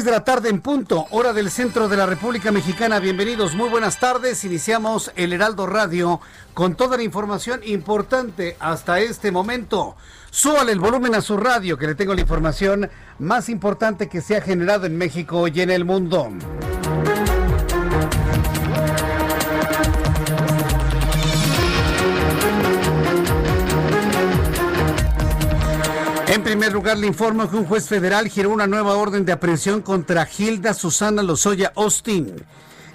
6 de la tarde en punto, hora del centro de la República Mexicana. Bienvenidos, muy buenas tardes. Iniciamos el Heraldo Radio con toda la información importante hasta este momento. Súbale el volumen a su radio, que le tengo la información más importante que se ha generado en México y en el mundo. Primer lugar, le informo que un juez federal giró una nueva orden de aprehensión contra Hilda Susana Lozoya Austin.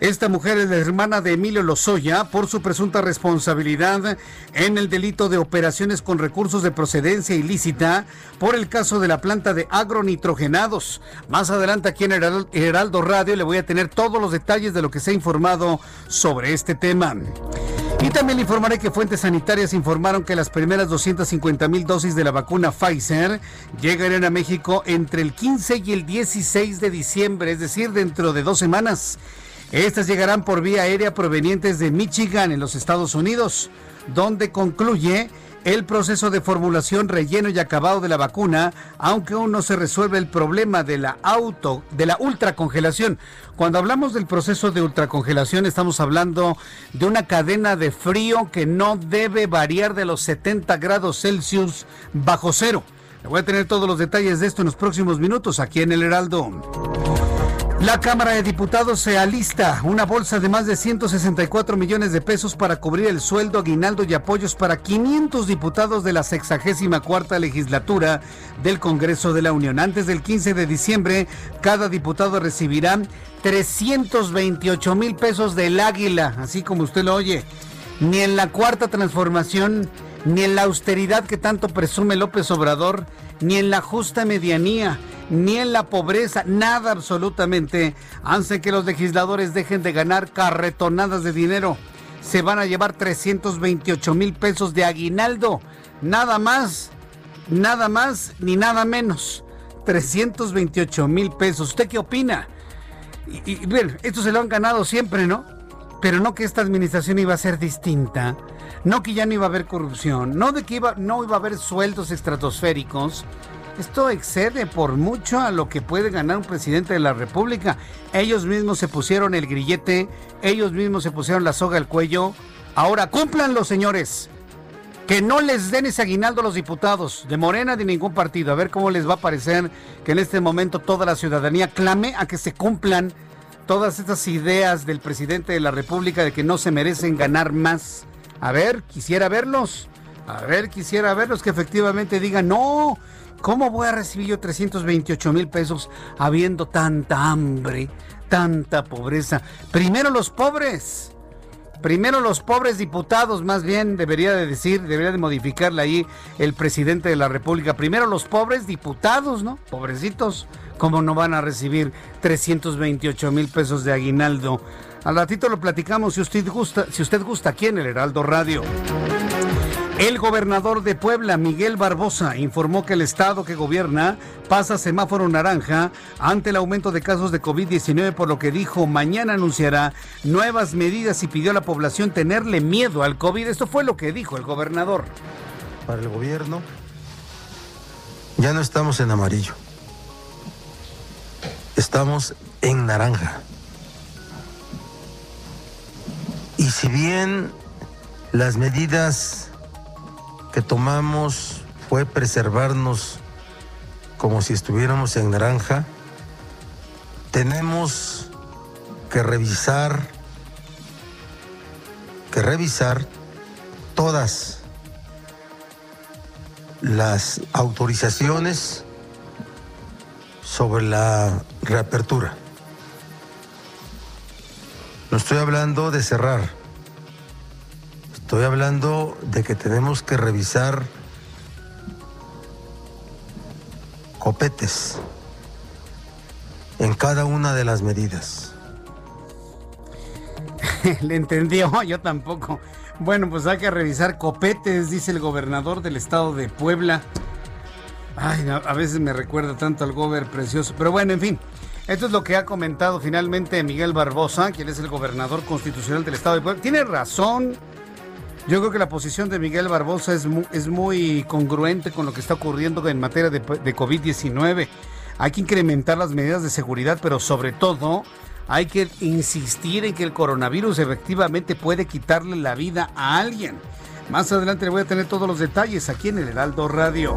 Esta mujer es la hermana de Emilio Lozoya por su presunta responsabilidad en el delito de operaciones con recursos de procedencia ilícita por el caso de la planta de agronitrogenados. Más adelante aquí en Heraldo Radio le voy a tener todos los detalles de lo que se ha informado sobre este tema. Y también le informaré que fuentes sanitarias informaron que las primeras 250 mil dosis de la vacuna Pfizer llegarán a México entre el 15 y el 16 de diciembre, es decir, dentro de dos semanas. Estas llegarán por vía aérea provenientes de Michigan, en los Estados Unidos, donde concluye el proceso de formulación, relleno y acabado de la vacuna, aunque aún no se resuelve el problema de la auto, de la ultracongelación. Cuando hablamos del proceso de ultracongelación, estamos hablando de una cadena de frío que no debe variar de los 70 grados Celsius bajo cero. voy a tener todos los detalles de esto en los próximos minutos aquí en el Heraldo. La Cámara de Diputados se alista una bolsa de más de 164 millones de pesos para cubrir el sueldo, aguinaldo y apoyos para 500 diputados de la 64 legislatura del Congreso de la Unión. Antes del 15 de diciembre, cada diputado recibirá 328 mil pesos del águila, así como usted lo oye. Ni en la cuarta transformación, ni en la austeridad que tanto presume López Obrador, ni en la justa medianía ni en la pobreza, nada absolutamente hace que los legisladores dejen de ganar carretonadas de dinero. Se van a llevar 328 mil pesos de aguinaldo, nada más, nada más ni nada menos. 328 mil pesos. ¿Usted qué opina? Y, y bien, esto se lo han ganado siempre, ¿no? Pero no que esta administración iba a ser distinta, no que ya no iba a haber corrupción, no de que iba, no iba a haber sueldos estratosféricos, esto excede por mucho a lo que puede ganar un presidente de la República. Ellos mismos se pusieron el grillete, ellos mismos se pusieron la soga al cuello. Ahora cúmplanlo, señores. Que no les den ese aguinaldo a los diputados de Morena de ningún partido. A ver cómo les va a parecer que en este momento toda la ciudadanía clame a que se cumplan todas estas ideas del presidente de la República de que no se merecen ganar más. A ver, quisiera verlos. A ver, quisiera verlos que efectivamente digan, no, ¿Cómo voy a recibir yo 328 mil pesos habiendo tanta hambre, tanta pobreza? Primero los pobres. Primero los pobres diputados, más bien debería de decir, debería de modificarle ahí el presidente de la República. Primero los pobres diputados, ¿no? Pobrecitos, ¿cómo no van a recibir 328 mil pesos de aguinaldo? Al ratito lo platicamos si usted gusta, si usted gusta aquí en el Heraldo Radio. El gobernador de Puebla, Miguel Barbosa, informó que el estado que gobierna pasa semáforo naranja ante el aumento de casos de COVID-19, por lo que dijo mañana anunciará nuevas medidas y pidió a la población tenerle miedo al COVID. Esto fue lo que dijo el gobernador. Para el gobierno, ya no estamos en amarillo, estamos en naranja. Y si bien las medidas que tomamos fue preservarnos como si estuviéramos en naranja. Tenemos que revisar, que revisar todas las autorizaciones sobre la reapertura. No estoy hablando de cerrar Estoy hablando de que tenemos que revisar copetes en cada una de las medidas. Le entendió, yo tampoco. Bueno, pues hay que revisar copetes, dice el gobernador del estado de Puebla. Ay, a veces me recuerda tanto al gober precioso. Pero bueno, en fin. Esto es lo que ha comentado finalmente Miguel Barbosa, quien es el gobernador constitucional del estado de Puebla. Tiene razón yo creo que la posición de Miguel Barbosa es muy, congruente con lo que está ocurriendo en materia de, de COVID-19. Hay que incrementar las medidas de seguridad, pero sobre todo hay que insistir en que el coronavirus efectivamente puede quitarle la vida a alguien. Más adelante le voy a tener todos los detalles aquí en el Heraldo Radio.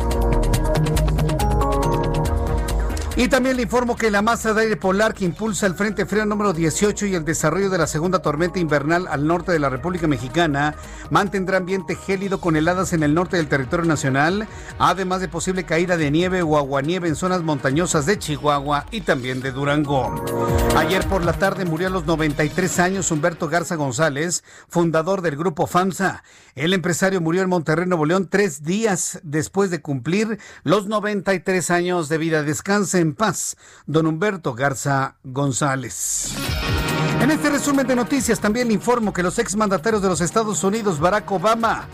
Y también le informo que la masa de aire polar que impulsa el Frente Frío número 18 y el desarrollo de la segunda tormenta invernal al norte de la República Mexicana mantendrá ambiente gélido con heladas en el norte del territorio nacional, además de posible caída de nieve o aguanieve en zonas montañosas de Chihuahua y también de Durango. Ayer por la tarde murió a los 93 años Humberto Garza González, fundador del grupo FAMSA. El empresario murió en Monterrey, Nuevo León, tres días después de cumplir los 93 años de vida. Descanse en paz, don Humberto Garza González. En este resumen de noticias también le informo que los exmandatarios de los Estados Unidos, Barack Obama,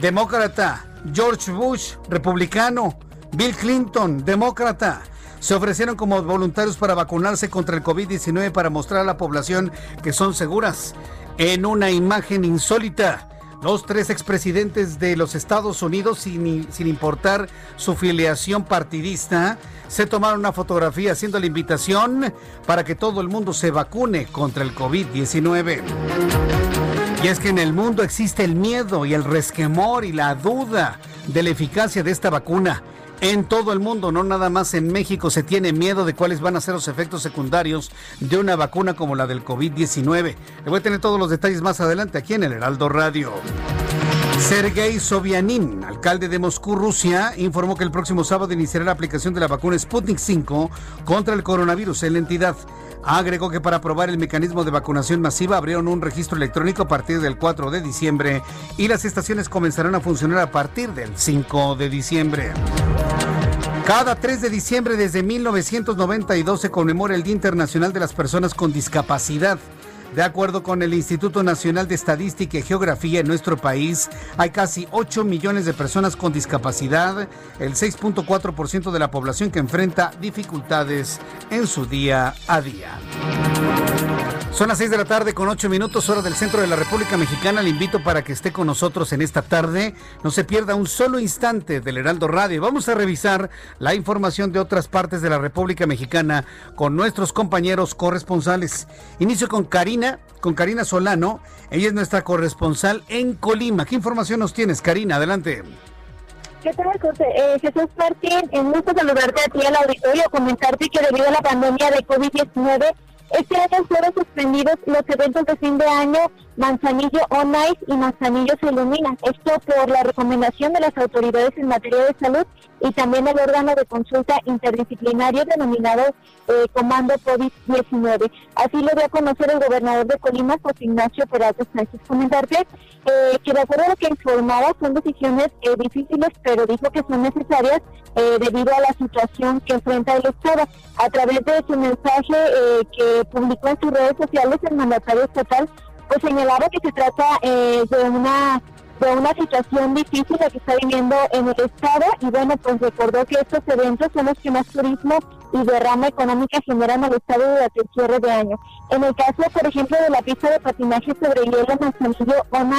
demócrata, George Bush, republicano, Bill Clinton, demócrata, se ofrecieron como voluntarios para vacunarse contra el COVID-19 para mostrar a la población que son seguras. En una imagen insólita, los tres expresidentes de los Estados Unidos, sin, sin, importar su filiación partidista, se tomaron una fotografía haciendo la invitación para que todo el mundo se vacune contra el COVID-19. Y es que en el mundo existe el miedo y el resquemor y la duda de la eficacia de esta vacuna en todo el mundo, no nada más en México, se tiene miedo de cuáles van a ser los efectos secundarios de una vacuna como la del COVID-19. Le voy a tener todos los detalles más adelante aquí en el Heraldo Radio. Sergei Sobianin, alcalde de Moscú, Rusia, informó que el próximo sábado iniciará la aplicación de la vacuna Sputnik 5 contra el coronavirus en la entidad. Agregó que para aprobar el mecanismo de vacunación masiva abrieron un registro electrónico a partir del 4 de diciembre y las estaciones comenzarán a funcionar a partir del 5 de diciembre. Cada 3 de diciembre desde 1992 se conmemora el Día Internacional de las Personas con Discapacidad. De acuerdo con el Instituto Nacional de Estadística y Geografía en nuestro país, hay casi 8 millones de personas con discapacidad, el 6.4% de la población que enfrenta dificultades en su día a día. Son las 6 de la tarde con 8 minutos hora del centro de la República Mexicana. Le invito para que esté con nosotros en esta tarde. No se pierda un solo instante del Heraldo Radio. Vamos a revisar la información de otras partes de la República Mexicana con nuestros compañeros corresponsales. Inicio con Karina, con Karina Solano. Ella es nuestra corresponsal en Colima. ¿Qué información nos tienes, Karina? Adelante. ¿Qué tal, José? Eh, Jesús Martín, en gusto saludarte a ti al auditorio, comentarte que debido a la pandemia de COVID-19 este año fueron suspendidos los eventos de fin de año Manzanillo On Ice y Manzanillo se ilumina. Esto por la recomendación de las autoridades en materia de salud y también el órgano de consulta interdisciplinario denominado eh, Comando COVID-19. Así lo dio a conocer el gobernador de Colima, José Ignacio Peralta Sánchez. Comentarte eh, que de acuerdo a lo que informaba son decisiones eh, difíciles, pero dijo que son necesarias debido a la situación que enfrenta el Estado. A través de su mensaje que publicó en sus redes sociales, el mandatario estatal pues señalaba que se trata de una de una situación difícil la que está viviendo en el estado y bueno, pues recordó que estos eventos son los que más turismo y derrama económica generan al estado durante el cierre de año. En el caso, por ejemplo, de la pista de patinaje sobre hielo Manzanillo On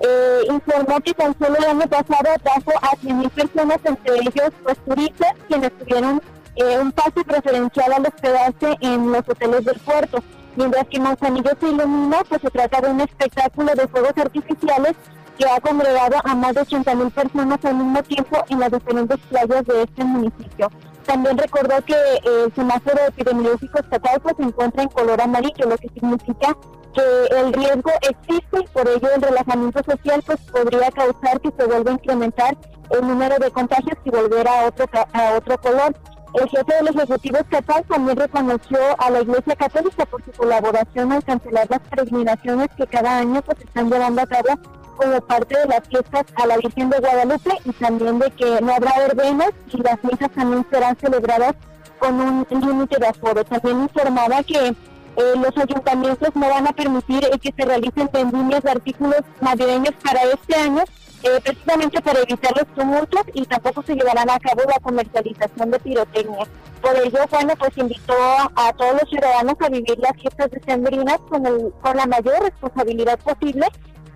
eh, informó que tan solo el año pasado trajo a 100.000 personas, entre ellos pues turistas, quienes tuvieron eh, un pase preferencial al hospedarse en los hoteles del puerto. Mientras que Manzanillo se ilumina, pues se trata de un espectáculo de fuegos artificiales que ha congregado a más de 80.000 personas al mismo tiempo en las diferentes playas de este municipio. También recordó que el semáforo epidemiológico estatal pues, se encuentra en color amarillo, lo que significa que el riesgo existe y por ello el relajamiento social pues podría causar que se vuelva a incrementar el número de contagios y volver a otro a otro color. El jefe del Ejecutivo Estatal también reconoció a la Iglesia Católica por su colaboración al cancelar las peregrinaciones que cada año pues están llevando a cabo como parte de las fiestas a la Virgen de Guadalupe y también de que no habrá verbenas y las misas también serán celebradas con un límite de aforo. También informaba que eh, los ayuntamientos no van a permitir eh, que se realicen vendimias de artículos navideños para este año, eh, precisamente para evitar los tumultos y tampoco se llevarán a cabo la comercialización de pirotecnia. Por ello, bueno, pues invitó a, todos los ciudadanos a vivir las fiestas decembrinas con, el, con la mayor responsabilidad posible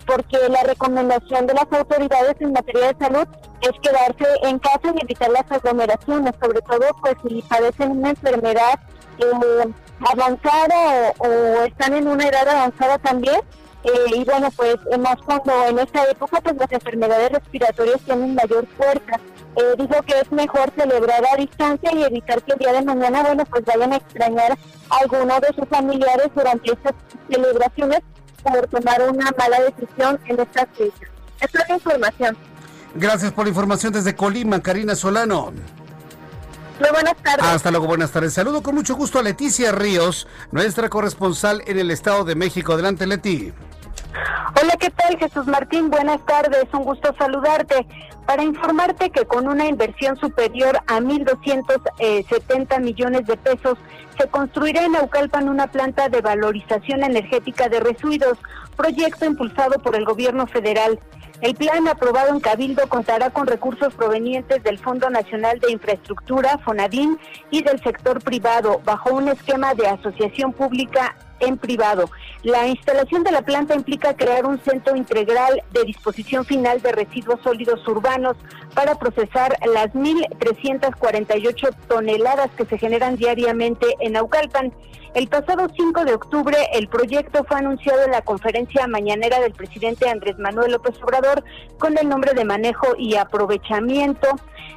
porque la recomendación de las autoridades en materia de salud es quedarse en casa y evitar las aglomeraciones, sobre todo pues si padecen una enfermedad eh, avanzada o, están en una edad avanzada también. Eh, y bueno, pues más cuando en esta época pues las enfermedades respiratorias tienen mayor fuerza. Eh, dijo que es mejor celebrar a distancia y evitar que el día de mañana, bueno, pues vayan a extrañar a alguno de sus familiares durante estas celebraciones por tomar una mala decisión en esta fecha. Esta es la información. Gracias por la información desde Colima, Karina Solano. Muy buenas tardes. Hasta luego, buenas tardes. Saludo con mucho gusto a Leticia Ríos, nuestra corresponsal en el Estado de México. Adelante, Leti. Hola, ¿qué tal Jesús Martín? Buenas tardes, un gusto saludarte. Para informarte que con una inversión superior a 1.270 millones de pesos, se construirá en Naucalpan una planta de valorización energética de residuos, proyecto impulsado por el gobierno federal. El plan aprobado en Cabildo contará con recursos provenientes del Fondo Nacional de Infraestructura, FONADIN, y del sector privado, bajo un esquema de asociación pública en privado. La instalación de la planta implica crear un centro integral de disposición final de residuos sólidos urbanos para procesar las 1.348 toneladas que se generan diariamente en Aucalpan. El pasado 5 de octubre, el proyecto fue anunciado en la conferencia mañanera del presidente Andrés Manuel López Obrador con el nombre de manejo y aprovechamiento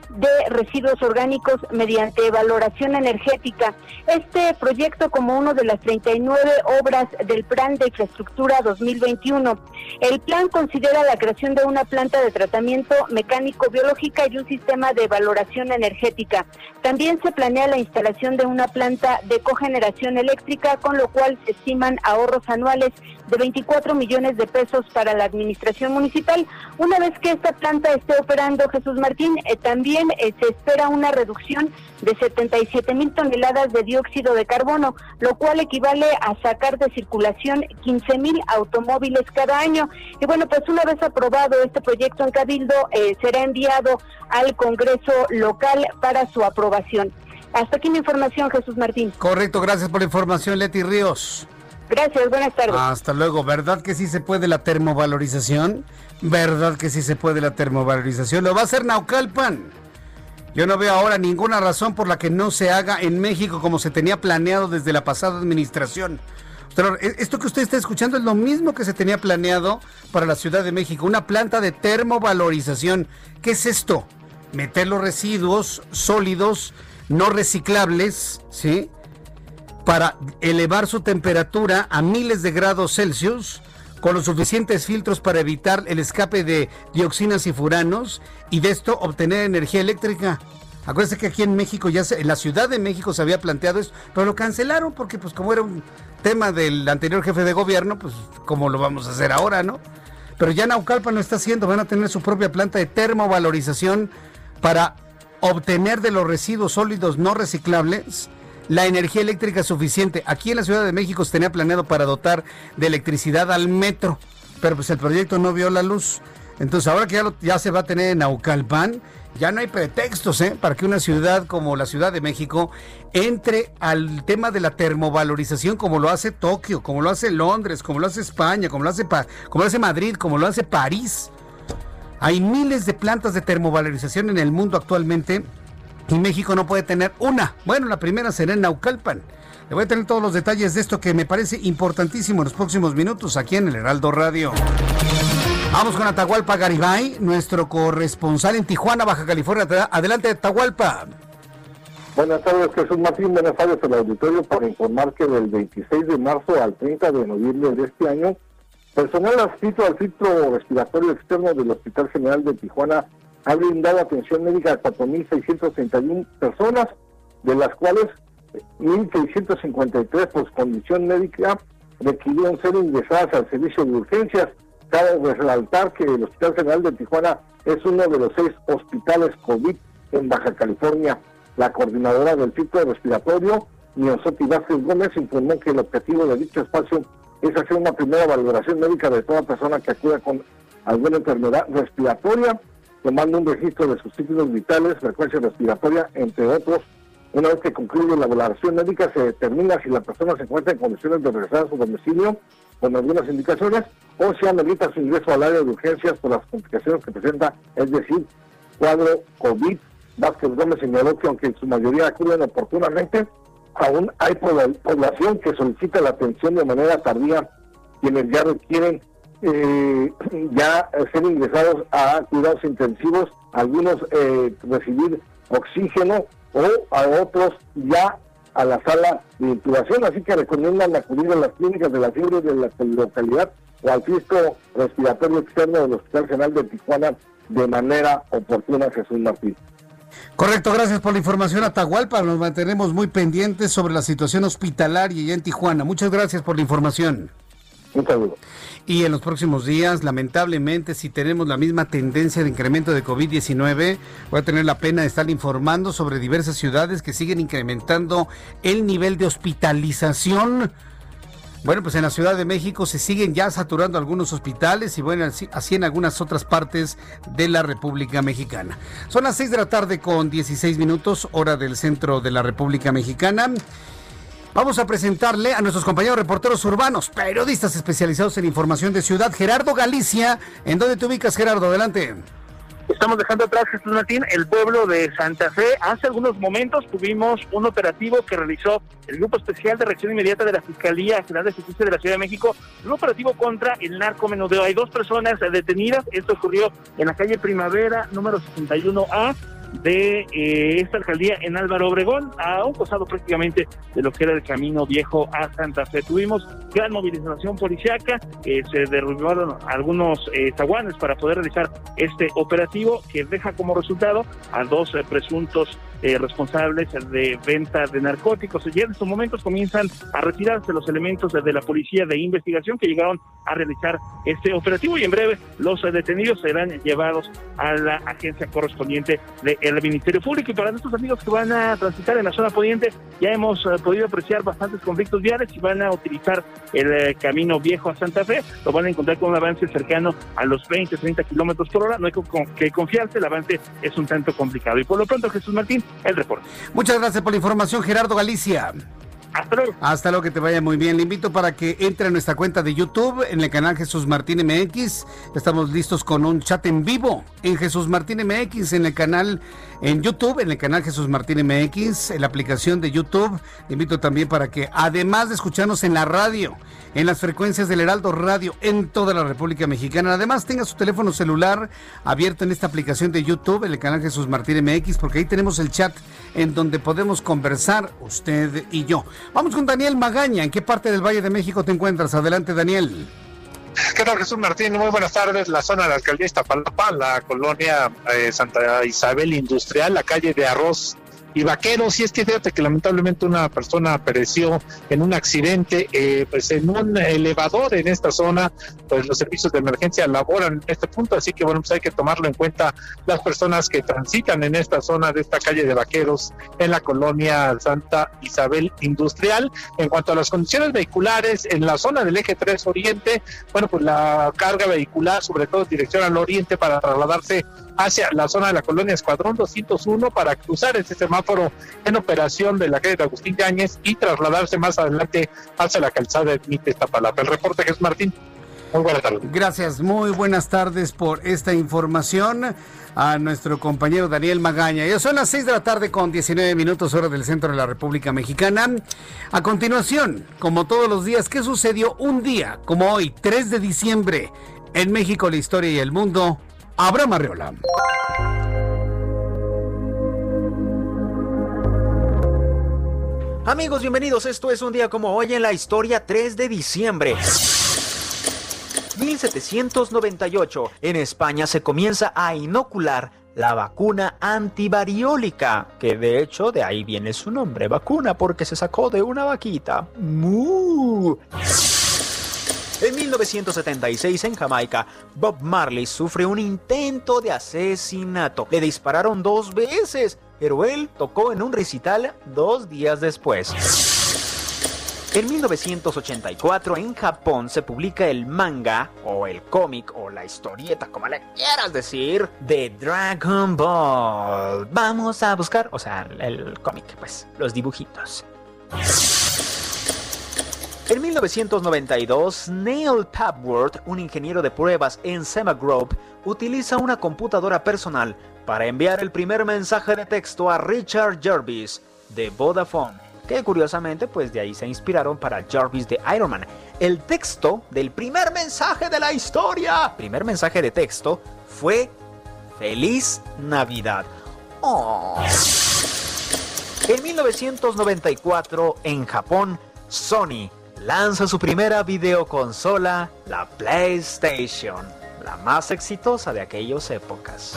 de residuos orgánicos mediante valoración energética. Este proyecto como uno de las 39 obras del Plan de Infraestructura 2021. El plan considera la creación de una planta de tratamiento mecánico biológica y un sistema de valoración energética. También se planea la instalación de una planta de cogeneración eléctrica, con lo cual se estiman ahorros anuales de 24 millones de pesos para la administración municipal. Una vez que esta planta esté operando, Jesús Martín, eh, también eh, se espera una reducción de 77 mil toneladas de dióxido de carbono, lo cual equivale a sacar de circulación 15 mil automóviles cada año. Y bueno, pues una vez aprobado este proyecto en Cabildo, eh, será enviado al Congreso local para su aprobación. Hasta aquí mi información, Jesús Martín. Correcto, gracias por la información, Leti Ríos. Gracias, buenas tardes. Hasta luego. ¿Verdad que sí se puede la termovalorización? ¿Verdad que sí se puede la termovalorización? Lo va a hacer Naucalpan. Yo no veo ahora ninguna razón por la que no se haga en México como se tenía planeado desde la pasada administración. E, esto que usted está escuchando es lo mismo que se tenía planeado para la Ciudad de México, una planta de termovalorización. ¿Qué es esto? Meter los residuos sólidos, no reciclables, ¿sí? para elevar su temperatura a miles de grados Celsius con los suficientes filtros para evitar el escape de dioxinas y furanos y de esto obtener energía eléctrica. Acuérdense que aquí en México ya en la Ciudad de México se había planteado eso, pero lo cancelaron porque pues como era un tema del anterior jefe de gobierno, pues como lo vamos a hacer ahora, ¿no? Pero ya Naucalpan lo está haciendo, van a tener su propia planta de termovalorización para obtener de los residuos sólidos no reciclables la energía eléctrica suficiente. Aquí en la Ciudad de México se tenía planeado para dotar de electricidad al metro, pero pues el proyecto no vio la luz. Entonces, ahora que ya, ya se va a tener en Naucalpan, ya no hay pretextos ¿eh? para que una ciudad como la Ciudad de México entre al tema de la termovalorización como lo hace Tokio, como lo hace Londres, como lo hace España, como lo hace, como lo hace Madrid, como lo hace París. Hay miles de plantas de termovalorización en el mundo actualmente y México no puede tener una. Bueno, la primera será en Naucalpan. Le voy a tener todos los detalles de esto que me parece importantísimo en los próximos minutos aquí en el Heraldo Radio. Vamos con Atahualpa Garibay, nuestro corresponsal en Tijuana, Baja California. Adelante, Atahualpa. Buenas tardes, Jesús Martín. Buenas tardes al auditorio para informar que del 26 de marzo al 30 de noviembre de este año, personal adscrito al filtro respiratorio externo del Hospital General de Tijuana ha brindado atención médica a 4.631 personas, de las cuales 1.653 por condición médica requirieron ser ingresadas al servicio de urgencias. Cabe resaltar que el Hospital General de Tijuana es uno de los seis hospitales COVID en Baja California. La coordinadora del ciclo respiratorio, Miosotti Vázquez Gómez, informó que el objetivo de dicho espacio es hacer una primera valoración médica de toda persona que acuda con alguna enfermedad respiratoria, tomando un registro de sus signos vitales, frecuencia respiratoria, entre otros. Una vez que concluye la valoración médica, se determina si la persona se encuentra en condiciones de regresar a su domicilio con algunas indicaciones o si amerita su ingreso al área de urgencias por las complicaciones que presenta, es decir, cuadro COVID. Vázquez Gómez señaló que aunque en su mayoría acuden oportunamente, aún hay población que solicita la atención de manera tardía, quienes ya requieren eh, ya ser ingresados a cuidados intensivos, algunos eh, recibir oxígeno o a otros ya a la sala de intubación, así que recomiendan acudir a las clínicas de la fiebre de la localidad o al fisco respiratorio externo del Hospital General de Tijuana de manera oportuna, Jesús Martín. Correcto, gracias por la información, Atahualpa. Nos mantenemos muy pendientes sobre la situación hospitalaria en Tijuana. Muchas gracias por la información. Un saludo. Y en los próximos días, lamentablemente, si tenemos la misma tendencia de incremento de COVID-19, voy a tener la pena de estar informando sobre diversas ciudades que siguen incrementando el nivel de hospitalización. Bueno, pues en la Ciudad de México se siguen ya saturando algunos hospitales y bueno, así en algunas otras partes de la República Mexicana. Son las 6 de la tarde con 16 minutos, hora del centro de la República Mexicana. Vamos a presentarle a nuestros compañeros reporteros urbanos, periodistas especializados en información de ciudad, Gerardo Galicia. ¿En dónde te ubicas, Gerardo? Adelante. Estamos dejando atrás, Jesús Martín, el pueblo de Santa Fe. Hace algunos momentos tuvimos un operativo que realizó el Grupo Especial de Reacción Inmediata de la Fiscalía General de Justicia de la Ciudad de México, un operativo contra el narcomenudeo. Hay dos personas detenidas. Esto ocurrió en la calle Primavera, número 61A de eh, esta alcaldía en Álvaro Obregón, a un costado prácticamente de lo que era el camino viejo a Santa Fe. Tuvimos gran movilización policiaca, eh, se derrubaron algunos eh, zaguanes para poder realizar este operativo que deja como resultado a dos presuntos responsables de venta de narcóticos. Y en estos momentos comienzan a retirarse los elementos de la policía de investigación que llegaron a realizar este operativo y en breve los detenidos serán llevados a la agencia correspondiente de el Ministerio Público. Y para nuestros amigos que van a transitar en la zona poniente, ya hemos eh, podido apreciar bastantes conflictos viales y van a utilizar el eh, camino viejo a Santa Fe. Lo van a encontrar con un avance cercano a los 20, 30 kilómetros por hora. No hay que confiarse, el avance es un tanto complicado. Y por lo pronto, Jesús Martín, el reporte. Muchas gracias por la información, Gerardo Galicia. Hasta luego. Hasta luego, que te vaya muy bien. Le invito para que entre a nuestra cuenta de YouTube en el canal Jesús Martín MX. Estamos listos con un chat en vivo en Jesús Martín MX, en el canal en YouTube, en el canal Jesús Martín MX, en la aplicación de YouTube. Le invito también para que, además de escucharnos en la radio, en las frecuencias del Heraldo Radio en toda la República Mexicana. Además, tenga su teléfono celular abierto en esta aplicación de YouTube, en el canal Jesús Martín MX, porque ahí tenemos el chat en donde podemos conversar usted y yo. Vamos con Daniel Magaña. ¿En qué parte del Valle de México te encuentras? Adelante, Daniel. ¿Qué tal, Jesús Martín? Muy buenas tardes. La zona de la alcaldía Iztapalapa, la colonia eh, Santa Isabel Industrial, la calle de Arroz y Vaqueros. Y es que fíjate que lamentablemente una persona pereció en un accidente, eh, pues en un elevador en esta zona, pues los servicios de emergencia laboran en este punto, así que bueno, pues hay que tomarlo en cuenta las personas que transitan en esta zona de esta calle de Vaqueros en la colonia Santa Isabel Industrial. En cuanto a las condiciones vehiculares en la zona del eje 3 Oriente, bueno, pues la carga vehicular, sobre todo en dirección al oriente, para trasladarse hacia la zona de la colonia Escuadrón 201 para cruzar ese semáforo en operación de la calle de Agustín Yáñez y trasladarse más adelante hacia la calzada de Iztapalapa. El reporte Jesús Martín. Muy buenas tardes. Gracias, muy buenas tardes por esta información a nuestro compañero Daniel Magaña. Ya son las 6 de la tarde con 19 minutos hora del centro de la República Mexicana. A continuación, como todos los días, ¿qué sucedió un día como hoy, 3 de diciembre, en México, la historia y el mundo? Abraham Arreola. Amigos, bienvenidos. Esto es un día como hoy en la historia 3 de diciembre. 1798, en España se comienza a inocular la vacuna antivariólica, que de hecho de ahí viene su nombre, vacuna, porque se sacó de una vaquita. En 1976 en Jamaica, Bob Marley sufre un intento de asesinato. Le dispararon dos veces, pero él tocó en un recital dos días después. En 1984 en Japón se publica el manga o el cómic o la historieta, como le quieras decir, de Dragon Ball. Vamos a buscar, o sea, el cómic, pues, los dibujitos. En 1992, Neil Papworth, un ingeniero de pruebas en Semagrove, utiliza una computadora personal para enviar el primer mensaje de texto a Richard Jervis de Vodafone, que curiosamente pues de ahí se inspiraron para Jarvis de Iron Man. El texto del primer mensaje de la historia, primer mensaje de texto, fue Feliz Navidad. Oh. En 1994, en Japón, Sony lanza su primera videoconsola, la PlayStation, la más exitosa de aquellas épocas.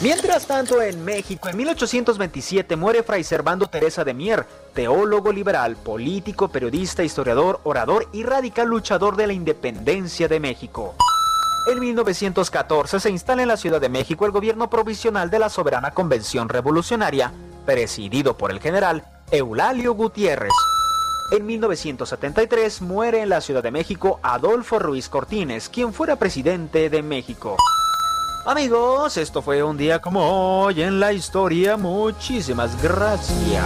Mientras tanto, en México, en 1827 muere Fray Servando Teresa de Mier, teólogo liberal, político, periodista, historiador, orador y radical luchador de la independencia de México. En 1914 se instala en la Ciudad de México el gobierno provisional de la Soberana Convención Revolucionaria, presidido por el general Eulalio Gutiérrez. En 1973 muere en la Ciudad de México Adolfo Ruiz Cortines, quien fuera presidente de México. Amigos, esto fue un día como hoy en la historia. Muchísimas gracias.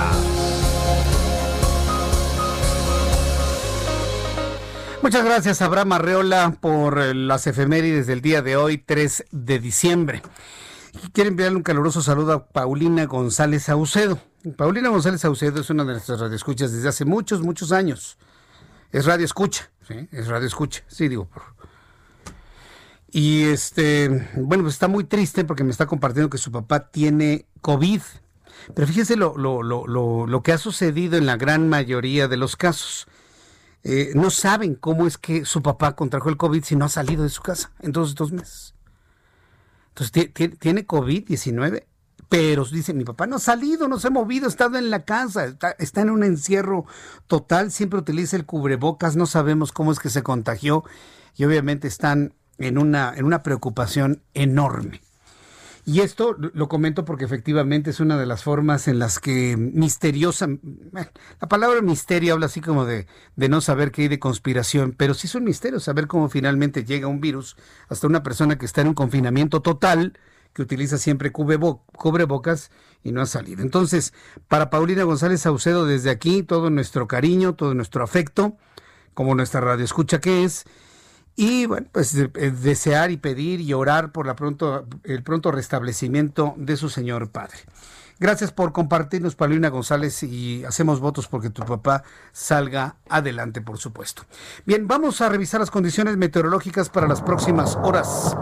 Muchas gracias, Abraham Arreola, por eh, las efemérides del día de hoy, 3 de diciembre. Quiero enviarle un caluroso saludo a Paulina González Saucedo. Paulina González Saucedo es una de nuestras radioescuchas desde hace muchos, muchos años. Es radio escucha, ¿sí? Es radio escucha, sí, digo, y este, bueno, pues está muy triste porque me está compartiendo que su papá tiene COVID. Pero fíjese lo, lo, lo, lo que ha sucedido en la gran mayoría de los casos. Eh, no saben cómo es que su papá contrajo el COVID si no ha salido de su casa en todos estos meses. Entonces tiene COVID-19, pero dice, mi papá no ha salido, no se ha movido, ha estado en la casa, está, en un encierro total, siempre utiliza el cubrebocas, no sabemos cómo es que se contagió y obviamente están en una, en una preocupación enorme. Y esto lo comento porque efectivamente es una de las formas en las que misteriosa, la palabra misterio habla así como de, de, no saber qué hay de conspiración, pero sí es un misterio saber cómo finalmente llega un virus hasta una persona que está en un confinamiento total, que utiliza siempre cubrebocas y no ha salido. Entonces, para Paulina González Saucedo, desde aquí, todo nuestro cariño, todo nuestro afecto, como nuestra radio escucha que es, y bueno, pues eh, desear y pedir y orar por la pronto, el pronto restablecimiento de su señor padre. Gracias por compartirnos, Paulina González, y hacemos votos porque tu papá salga adelante, por supuesto. Bien, vamos a revisar las condiciones meteorológicas para las próximas horas.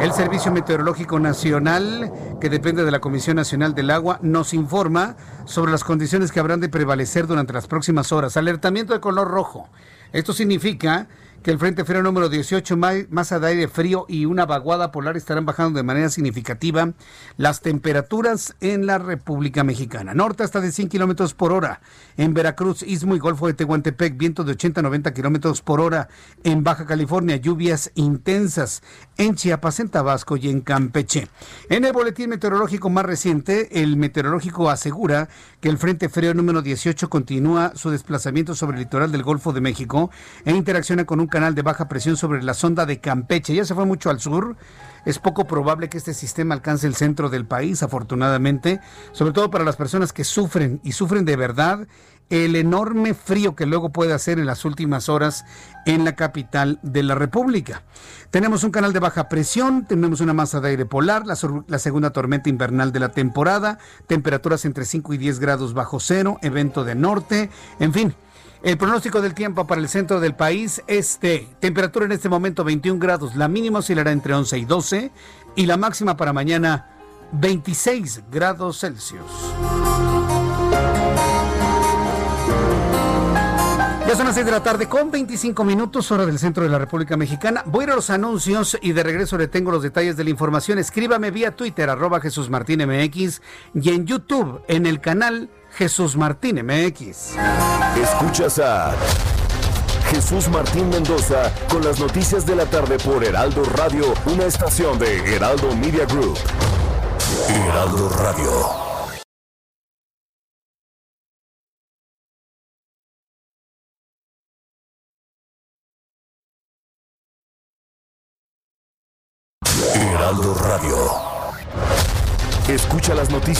El Servicio Meteorológico Nacional, que depende de la Comisión Nacional del Agua, nos informa sobre las condiciones que habrán de prevalecer durante las próximas horas. Alertamiento de color rojo. Esto significa que el Frente Frío número 18, masa de aire frío y una vaguada polar estarán bajando de manera significativa las temperaturas en la República Mexicana. Norte hasta de 100 kilómetros por hora. En Veracruz, Istmo y Golfo de Tehuantepec, vientos de 80 a 90 kilómetros por hora. En Baja California, lluvias intensas. En Chiapas, en Tabasco y en Campeche. En el boletín meteorológico más reciente, el meteorológico asegura que el Frente Frío número 18 continúa su desplazamiento sobre el litoral del Golfo de México e interacciona con un canal de baja presión sobre la sonda de Campeche. Ya se fue mucho al sur. Es poco probable que este sistema alcance el centro del país, afortunadamente, sobre todo para las personas que sufren y sufren de verdad el enorme frío que luego puede hacer en las últimas horas en la capital de la República. Tenemos un canal de baja presión, tenemos una masa de aire polar, la, segunda tormenta invernal de la temporada, temperaturas entre 5 y 10 grados bajo cero, evento de norte, en fin. El pronóstico del tiempo para el centro del país es de temperatura en este momento 21 grados, la mínima oscilará entre 11 y 12 y la máxima para mañana 26 grados Celsius. Ya son las 6 de la tarde con 25 minutos, hora del centro de la República Mexicana. Voy a ir a los anuncios y de regreso le tengo los detalles de la información. Escríbame vía Twitter, arroba Jesús Martín MX y en YouTube, en el canal Jesús Martín MX. Escuchas a Jesús Martín Mendoza con las noticias de la tarde por Heraldo Radio, una estación de Heraldo Media Group. Heraldo Radio.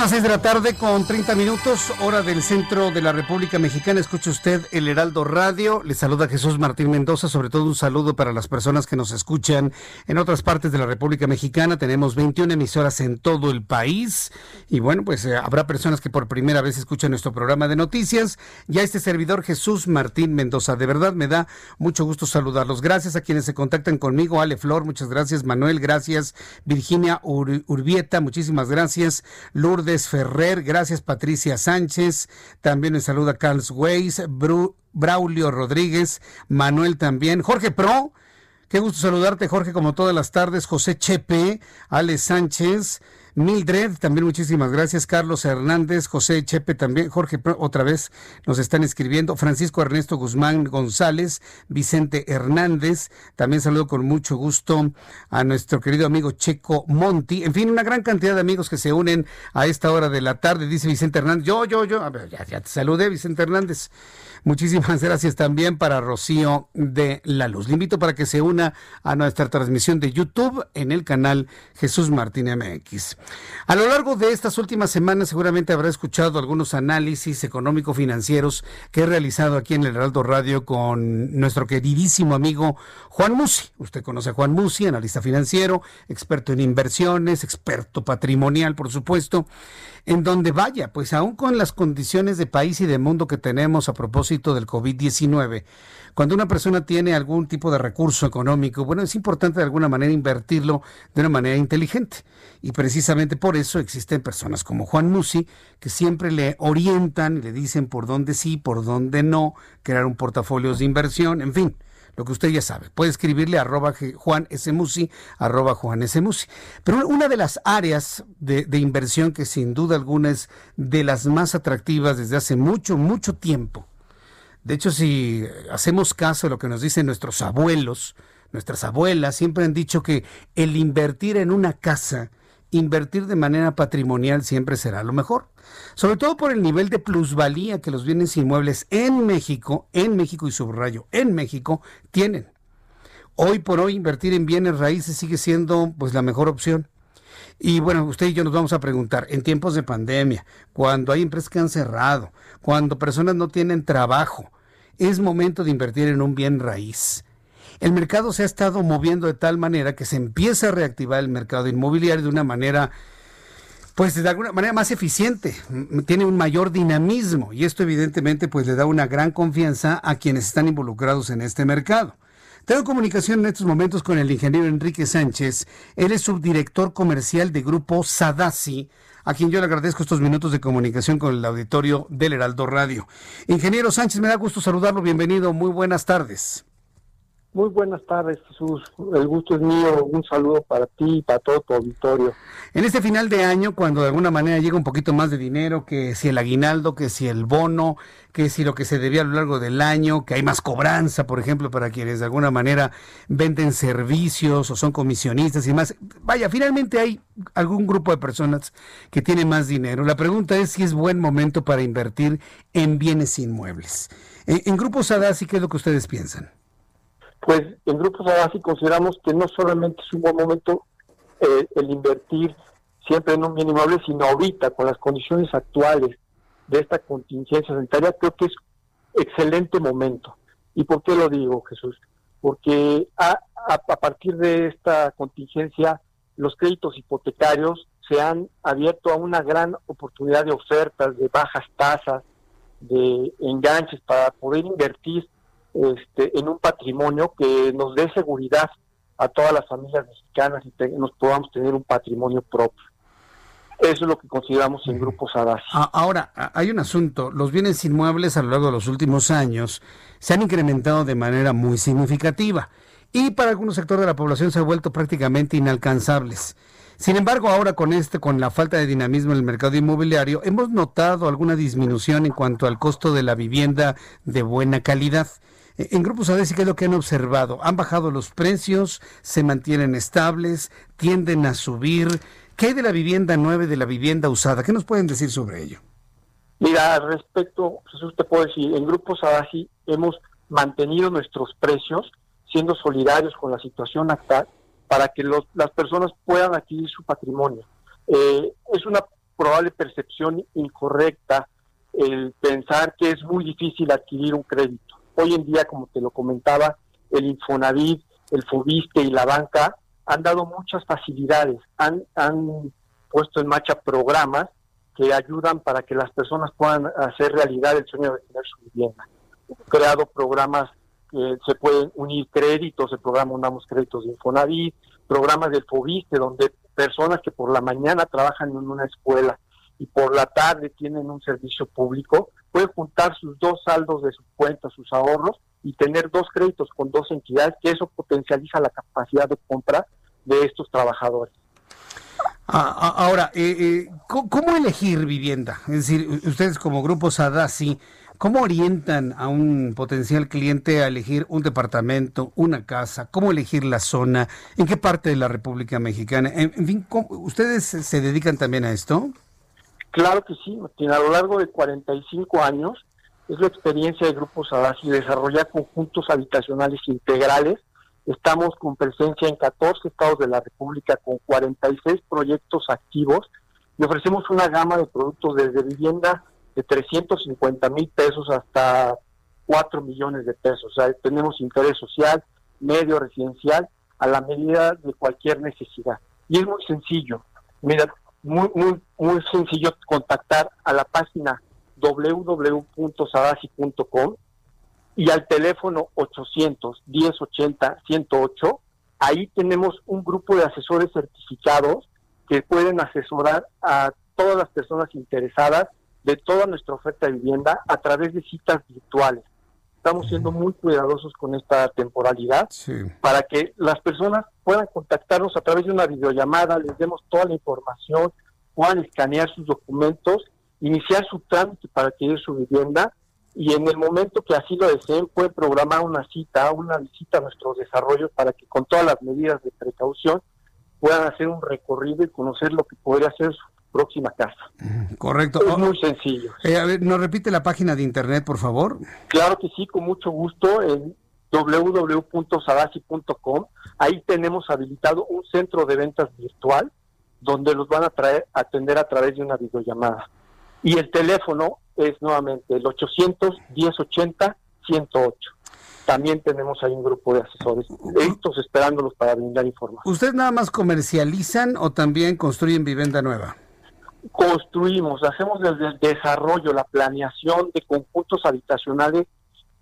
Las 6 de la tarde con 30 minutos, hora del centro de la República Mexicana. Escucha usted el Heraldo Radio. Le saluda Jesús Martín Mendoza. Sobre todo un saludo para las personas que nos escuchan en otras partes de la República Mexicana. Tenemos 21 emisoras en todo el país. Y bueno, pues eh, habrá personas que por primera vez escuchan nuestro programa de noticias. Ya este servidor Jesús Martín Mendoza. De verdad me da mucho gusto saludarlos. Gracias a quienes se contactan conmigo. Ale Flor, muchas gracias. Manuel, gracias. Virginia Urbieta, muchísimas gracias. Lourdes Ferrer, gracias Patricia Sánchez, también me saluda Carl Weiss, Braulio Rodríguez, Manuel también, Jorge Pro, qué gusto saludarte Jorge como todas las tardes, José Chepe, Ale Sánchez, Mildred, también muchísimas gracias. Carlos Hernández, José Chepe también, Jorge otra vez nos están escribiendo. Francisco Ernesto Guzmán González, Vicente Hernández, también saludo con mucho gusto a nuestro querido amigo Checo Monti. En fin, una gran cantidad de amigos que se unen a esta hora de la tarde, dice Vicente Hernández. Yo, yo, yo, ya, ya te saludé, Vicente Hernández. Muchísimas gracias también para Rocío de la Luz. Le invito para que se una a nuestra transmisión de YouTube en el canal Jesús Martín MX. A lo largo de estas últimas semanas seguramente habrá escuchado algunos análisis económico-financieros que he realizado aquí en el Heraldo Radio con nuestro queridísimo amigo Juan Musi. Usted conoce a Juan Musi, analista financiero, experto en inversiones, experto patrimonial, por supuesto en donde vaya, pues aún con las condiciones de país y de mundo que tenemos a propósito del COVID-19, cuando una persona tiene algún tipo de recurso económico, bueno, es importante de alguna manera invertirlo de una manera inteligente. Y precisamente por eso existen personas como Juan Musi que siempre le orientan le dicen por dónde sí, por dónde no, crear un portafolio de inversión, en fin lo que usted ya sabe. Puede escribirle arroba Juan S. Musi, arroba Juan S. Musi. Pero una de las áreas de, de inversión que sin duda alguna es de las más atractivas desde hace mucho, mucho tiempo. De hecho, si hacemos caso de lo que nos dicen nuestros abuelos, nuestras abuelas, siempre han dicho que el invertir en una casa, invertir de manera patrimonial siempre será lo mejor sobre todo por el nivel de plusvalía que los bienes inmuebles en México, en México y subrayo, en México, tienen. Hoy por hoy invertir en bienes raíces sigue siendo pues la mejor opción. Y bueno, usted y yo nos vamos a preguntar, en tiempos de pandemia, cuando hay empresas que han cerrado, cuando personas no tienen trabajo, es momento de invertir en un bien raíz. El mercado se ha estado moviendo de tal manera que se empieza a reactivar el mercado inmobiliario de una manera pues de alguna manera más eficiente, tiene un mayor dinamismo y esto evidentemente pues le da una gran confianza a quienes están involucrados en este mercado. Tengo comunicación en estos momentos con el ingeniero Enrique Sánchez. Él es subdirector comercial de Grupo Sadasi, a quien yo le agradezco estos minutos de comunicación con el auditorio del Heraldo Radio. Ingeniero Sánchez, me da gusto saludarlo. Bienvenido. Muy buenas tardes. Muy buenas tardes, Jesús. El gusto es mío. Un saludo para ti y para todo tu auditorio. En este final de año, cuando de alguna manera llega un poquito más de dinero, que si el aguinaldo, que si el bono, que si lo que se debía a lo largo del año, que hay más cobranza, por ejemplo, para quienes de alguna manera venden servicios o son comisionistas y más. Vaya, finalmente hay algún grupo de personas que tiene más dinero. La pregunta es si es buen momento para invertir en bienes inmuebles. En, en Grupo Sadasi, ¿qué es lo que ustedes piensan? Pues en Grupos Sadasi consideramos que no solamente es un buen momento eh, el invertir siempre en un bien inmueble, sino ahorita, con las condiciones actuales de esta contingencia sanitaria, creo que es excelente momento. ¿Y por qué lo digo, Jesús? Porque a, a, partir de esta contingencia, los créditos hipotecarios se han abierto a una gran oportunidad de ofertas, de bajas tasas, de enganches para poder invertir este, en un patrimonio que nos dé seguridad a todas las familias mexicanas y nos podamos tener un patrimonio propio. Eso es lo que consideramos en grupos Sadasi. Ahora, hay un asunto. Los bienes inmuebles a lo largo de los últimos años se han incrementado de manera muy significativa y para algunos sectores de la población se han vuelto prácticamente inalcanzables. Sin embargo, ahora con este, con la falta de dinamismo en el mercado inmobiliario, hemos notado alguna disminución en cuanto al costo de la vivienda de buena calidad. En Grupos ADESI, ¿qué es lo que han observado? ¿Han bajado los precios? ¿Se mantienen estables? ¿Tienden a subir? ¿Qué hay de la vivienda nueva y de la vivienda usada? ¿Qué nos pueden decir sobre ello? Mira, al respecto, Jesús, te puedo decir, en Grupos ADASI hemos mantenido nuestros precios, siendo solidarios con la situación actual, para que las personas puedan adquirir su patrimonio. Eh, es una probable percepción incorrecta el pensar que es muy difícil adquirir un crédito. Hoy en día, como te lo comentaba, el Infonavit, el Fobiste y la banca han dado muchas facilidades, han, han puesto en marcha programas que ayudan para que las personas puedan hacer realidad el sueño de tener su vivienda. creado programas que se pueden unir créditos, el programa Unamos Créditos de Infonavit, programas del Fobiste, donde personas que por la mañana trabajan en una escuela y por la tarde tienen un servicio público, puede juntar sus dos saldos de su cuenta, sus ahorros, y tener dos créditos con dos entidades, que eso potencializa la capacidad de compra de estos trabajadores. Ah, ah, ahora, eh, eh, ¿cómo elegir vivienda? Es decir, ustedes como grupo Sadasi, ¿cómo orientan a un potencial cliente a elegir un departamento, una casa? ¿Cómo elegir la zona? ¿En qué parte de la República Mexicana? En, fin, ¿ustedes se dedican también a esto? Claro que sí, a lo largo de 45 años es la experiencia de Grupo Sadasi desarrollar conjuntos habitacionales integrales. Estamos con presencia en 14 estados de la República con 46 proyectos activos y ofrecemos una gama de productos desde vivienda de 350 mil pesos hasta 4 millones de pesos. O sea, tenemos interés social, medio residencial, a la medida de cualquier necesidad. Y es muy sencillo. Mira, muy, muy, muy sencillo contactar a la página www.sadasi.com y al teléfono 800 1080 108. Ahí tenemos un grupo de asesores certificados que pueden asesorar a todas las personas interesadas de toda nuestra oferta de vivienda a través de citas virtuales. Estamos siendo muy cuidadosos con esta temporalidad para que las personas puedan contactarnos a través de una videollamada, les demos toda la información, puedan escanear sus documentos, iniciar su trámite para adquirir su vivienda y en el momento que así lo deseen pueden programar una cita, una visita a nuestros desarrollos para que con todas las medidas de precaución puedan hacer un recorrido y conocer lo que podría ser su próxima casa. Correcto. Es muy sencillo. Eh, a ver, ¿nos repite la página de internet, por favor? Claro que sí, con mucho gusto. En www.sadasi.com. Ahí tenemos habilitado un centro de ventas virtual donde los van a traer, atender a través de una videollamada. Y el teléfono es nuevamente el 800 1080 108. También tenemos ahí un grupo de asesores, estos esperándolos para brindar información. ¿Ustedes nada más comercializan o también construyen vivienda nueva? Construimos, hacemos desde el desarrollo, la planeación de conjuntos habitacionales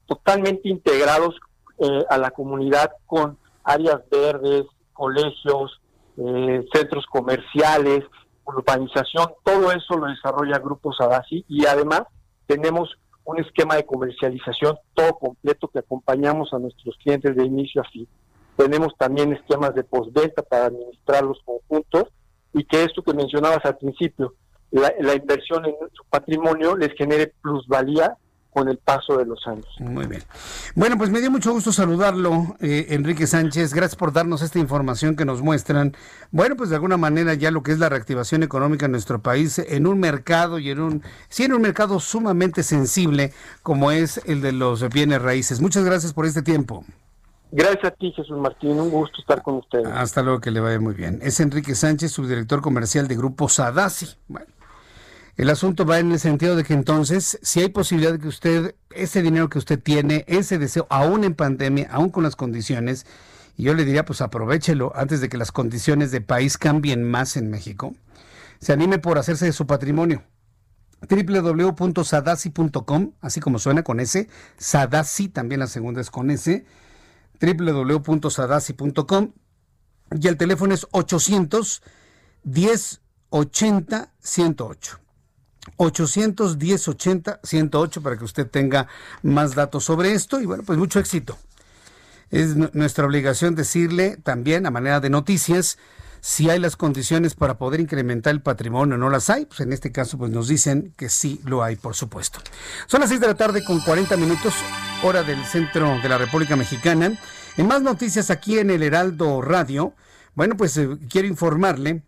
totalmente integrados eh, a la comunidad con áreas verdes, colegios, eh, centros comerciales, urbanización, todo eso lo desarrolla Grupo Sadasi y además tenemos un esquema de comercialización todo completo que acompañamos a nuestros clientes de inicio a fin. Tenemos también esquemas de postventa para administrar los conjuntos y que esto que mencionabas al principio, la, inversión en su patrimonio les genere plusvalía con el paso de los años. Muy bien. Bueno, pues me dio mucho gusto saludarlo, eh, Enrique Sánchez. Gracias por darnos esta información que nos muestran. Bueno, pues de alguna manera ya lo que es la reactivación económica en nuestro país, en un mercado y en un, sí, en un mercado sumamente sensible como es el de los bienes raíces. Muchas gracias por este tiempo. Gracias a ti, Jesús Martín. Un gusto estar con ustedes. Hasta luego, que le vaya muy bien. Es Enrique Sánchez, subdirector comercial de Grupo Sadasi. Bueno. El asunto va en el sentido de que entonces, si hay posibilidad de que usted, ese dinero que usted tiene, ese deseo, aún en pandemia, aún con las condiciones, y yo le diría, pues aprovechelo antes de que las condiciones de país cambien más en México, se anime por hacerse de su patrimonio www.sadasi.com, así como suena con ese, Sadasi, también la segunda es con ese, www.sadasi.com, y el teléfono es 800 10 80 108. 810 80 108 para que usted tenga más datos sobre esto y bueno, pues mucho éxito. Es nuestra obligación decirle también a manera de noticias si hay las condiciones para poder incrementar el patrimonio, no las hay, pues en este caso pues nos dicen que sí lo hay, por supuesto. Son las 6 de la tarde con 40 minutos, hora del centro de la República Mexicana. En más noticias aquí en el Heraldo Radio, bueno, pues eh, quiero informarle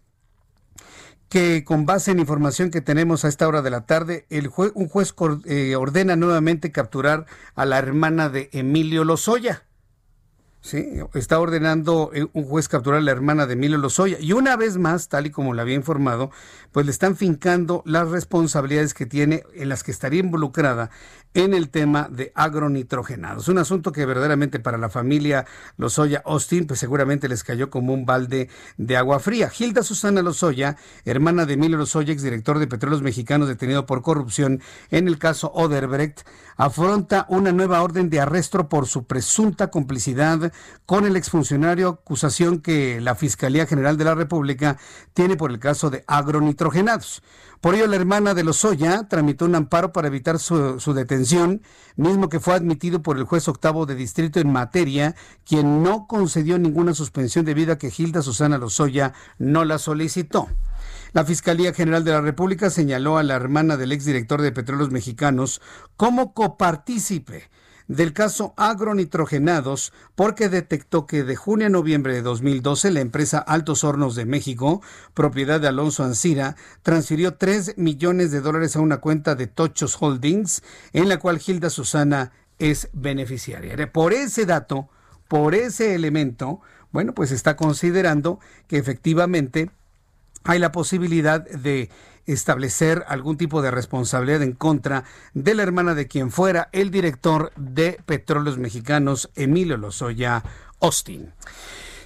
que con base en información que tenemos a esta hora de la tarde, el un juez eh, ordena nuevamente capturar a la hermana de Emilio Lozoya. Sí, está ordenando eh, un juez capturar a la hermana de Emilio Lozoya. Y una vez más, tal y como le había informado, pues le están fincando las responsabilidades que tiene, en las que estaría involucrada en el tema de agronitrogenados. Un asunto que verdaderamente para la familia Lozoya Austin, pues seguramente les cayó como un balde de agua fría. Gilda Susana Lozoya, hermana de Emilio Lozoya, exdirector de Petróleos Mexicanos detenido por corrupción en el caso Oderbrecht, afronta una nueva orden de arresto por su presunta complicidad con el exfuncionario, acusación que la Fiscalía General de la República tiene por el caso de agronitrogenados. Por ello, la hermana de Lozoya tramitó un amparo para evitar su, detención, mismo que fue admitido por el juez octavo de distrito en materia, quien no concedió ninguna suspensión debido a que Gilda Susana Lozoya no la solicitó. La Fiscalía General de la República señaló a la hermana del exdirector de Petróleos Mexicanos como copartícipe del caso agronitrogenados porque detectó que de junio a noviembre de 2012 la empresa Altos Hornos de México, propiedad de Alonso Ancira, transfirió 3 millones de dólares a una cuenta de Tochos Holdings, en la cual Gilda Susana es beneficiaria. Por ese dato, por ese elemento, bueno, pues está considerando que efectivamente hay la posibilidad de establecer algún tipo de responsabilidad en contra de la hermana de quien fuera el director de Petróleos Mexicanos, Emilio Lozoya Austin.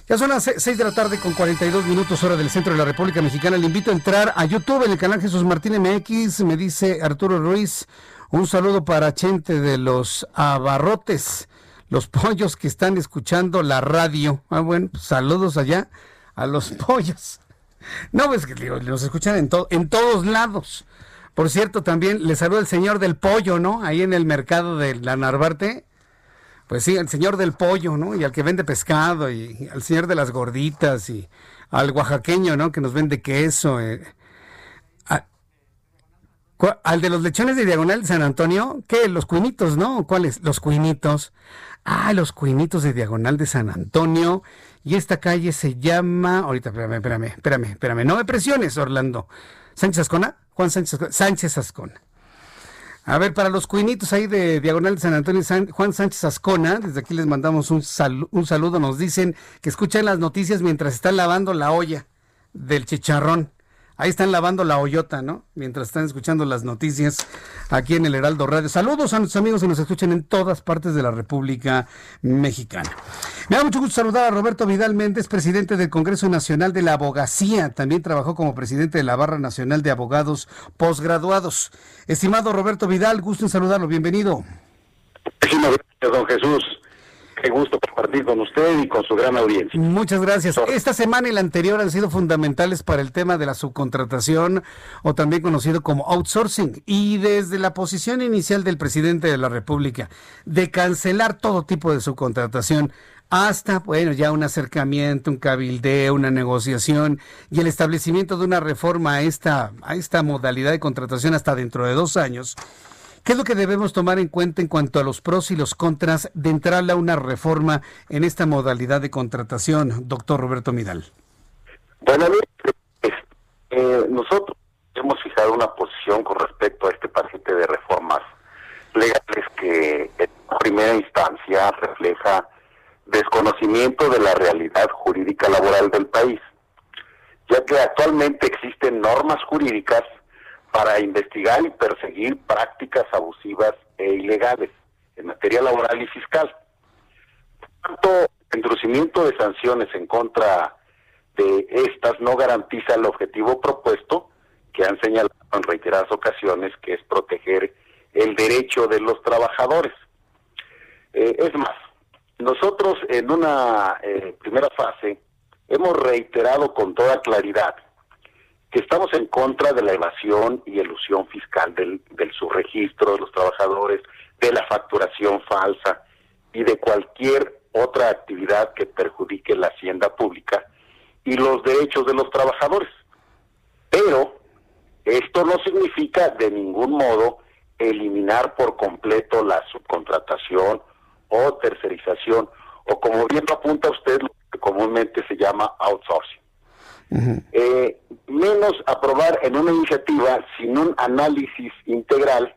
Ya son las 6 de la tarde con 42 minutos hora del centro de la República Mexicana. Le invito a entrar a YouTube en el canal Jesús Martín MX. Me dice Arturo Ruiz, un saludo para Chente de los Abarrotes, los pollos que están escuchando la radio. Ah, bueno, saludos allá a los pollos. No, pues los escuchan en, en todos lados. Por cierto, también le saluda el señor del pollo, ¿no? Ahí en el mercado de la Narvarte. Pues sí, el señor del pollo, ¿no? Y al que vende pescado, y, al señor de las gorditas, y al oaxaqueño, ¿no? Que nos vende queso. Eh. al de los lechones de Diagonal de San Antonio, ¿qué? Los cuinitos, ¿no? ¿Cuáles? Los cuinitos. Ah, los cuinitos de Diagonal de San Antonio. Y esta calle se llama. Ahorita, espérame, espérame, espérame, espérame. No me presiones, Orlando. ¿Sánchez Ascona? Juan Sánchez, Sánchez Ascona. A ver, para los cuinitos ahí de Diagonal de San Antonio, Juan Sánchez Ascona, desde aquí les mandamos un, un saludo, nos dicen que escuchan las noticias mientras están lavando la olla del chicharrón. Ahí están lavando la hoyota, ¿no? Mientras están escuchando las noticias aquí en el Heraldo Radio. Saludos a nuestros amigos que nos escuchan en todas partes de la República Mexicana. Me da mucho gusto saludar a Roberto Vidal Méndez, presidente del Congreso Nacional de la Abogacía. También trabajó como presidente de la Barra Nacional de Abogados Postgraduados. Estimado Roberto Vidal, gusto en saludarlo. Bienvenido. Muchísimas gracias, don Jesús. Qué gusto compartir con usted y con su gran audiencia. Muchas gracias. Esta semana y la anterior han sido fundamentales para el tema de la subcontratación o también conocido como outsourcing. Y desde la posición inicial del presidente de la República de cancelar todo tipo de subcontratación hasta, bueno, ya un acercamiento, un cabildeo, una negociación y el establecimiento de una reforma a esta, a esta modalidad de contratación hasta dentro de dos años. ¿Qué es lo que debemos tomar en cuenta en cuanto a los pros y los contras de entrarle a una reforma en esta modalidad de contratación, doctor Roberto Midal? Bueno, eh, nosotros hemos fijado una posición con respecto a este paquete de reformas legales que en primera instancia refleja desconocimiento de la realidad jurídica laboral del país, ya que actualmente existen normas jurídicas para investigar y perseguir prácticas abusivas e ilegales en materia laboral y fiscal. Por tanto, el introducimiento de sanciones en contra de estas no garantiza el objetivo propuesto que han señalado en reiteradas ocasiones, que es proteger el derecho de los trabajadores. Eh, es más, nosotros en una eh, primera fase hemos reiterado con toda claridad que estamos en contra de la evasión y elusión fiscal del, del subregistro de los trabajadores, de la facturación falsa y de cualquier otra actividad que perjudique la hacienda pública y los derechos de los trabajadores. Pero esto no significa de ningún modo eliminar por completo la subcontratación o tercerización, o como bien lo apunta usted, lo que comúnmente se llama outsourcing eh, menos aprobar en una iniciativa sin un análisis integral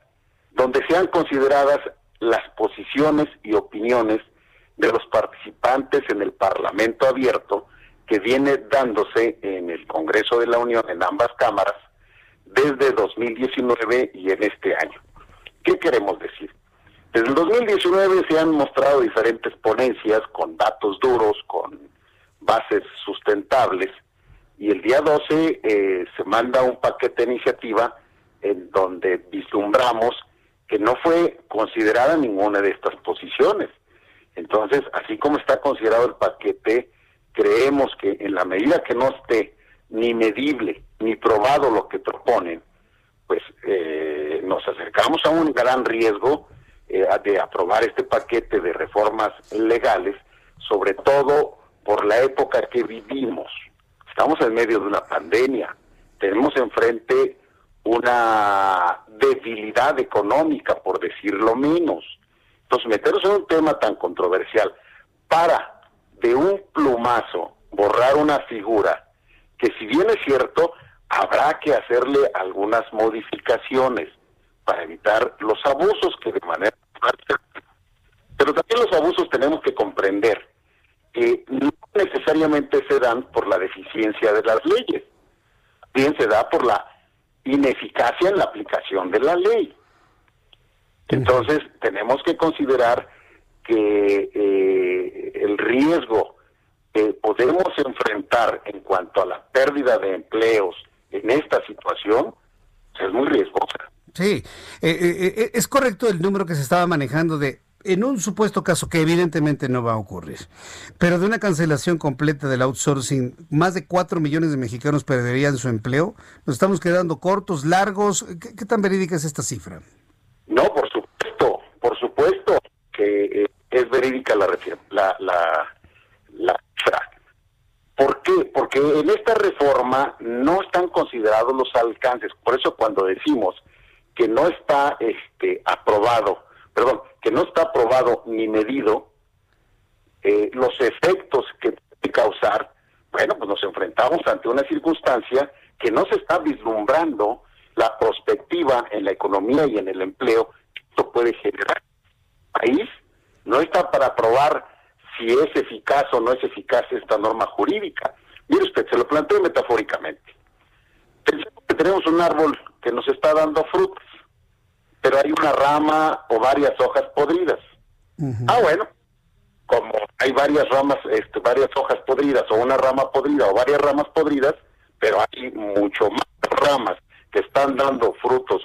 donde sean consideradas las posiciones y opiniones de los participantes en el Parlamento abierto que viene dándose en el Congreso de la Unión en ambas cámaras desde 2019 y en este año. ¿Qué queremos decir? Desde el 2019 se han mostrado diferentes ponencias con datos duros, con bases sustentables, y el día 12 eh, se manda un paquete de iniciativa en donde vislumbramos que no fue considerada ninguna de estas posiciones. Entonces, así como está considerado el paquete, creemos que en la medida que no esté ni medible ni probado lo que proponen, pues eh, nos acercamos a un gran riesgo eh, de aprobar este paquete de reformas legales, sobre todo por la época que vivimos. Estamos en medio de una pandemia, tenemos enfrente una debilidad económica, por decirlo menos. Entonces, meternos en un tema tan controversial para de un plumazo borrar una figura que si bien es cierto, habrá que hacerle algunas modificaciones para evitar los abusos que de manera... Pero también los abusos tenemos que comprender que no necesariamente se dan por la deficiencia de las leyes, bien se da por la ineficacia en la aplicación de la ley. Entonces, tenemos que considerar que eh, el riesgo que podemos enfrentar en cuanto a la pérdida de empleos en esta situación es muy riesgosa. Sí, eh, eh, es correcto el número que se estaba manejando de en un supuesto caso que evidentemente no va a ocurrir, pero de una cancelación completa del outsourcing, más de 4 millones de mexicanos perderían su empleo. Nos estamos quedando cortos, largos. ¿Qué, tan verídica es esta cifra? No, por supuesto, por supuesto que eh, es verídica la, la, la, la cifra. ¿Por qué? Porque en esta reforma no están considerados los alcances. Por eso cuando decimos que no está este, aprobado perdón, que no está probado ni medido eh, los efectos que puede causar, bueno, pues nos enfrentamos ante una circunstancia que no se está vislumbrando la perspectiva en la economía y en el empleo que esto puede generar. El país no está para probar si es eficaz o no es eficaz esta norma jurídica. Mire usted, se lo planteo metafóricamente. Pensemos que tenemos un árbol que nos está dando frutos, pero hay una rama o varias hojas podridas. Ah, bueno, como hay varias ramas, este, varias hojas podridas o una rama podrida o varias ramas podridas, pero hay mucho más ramas que están dando frutos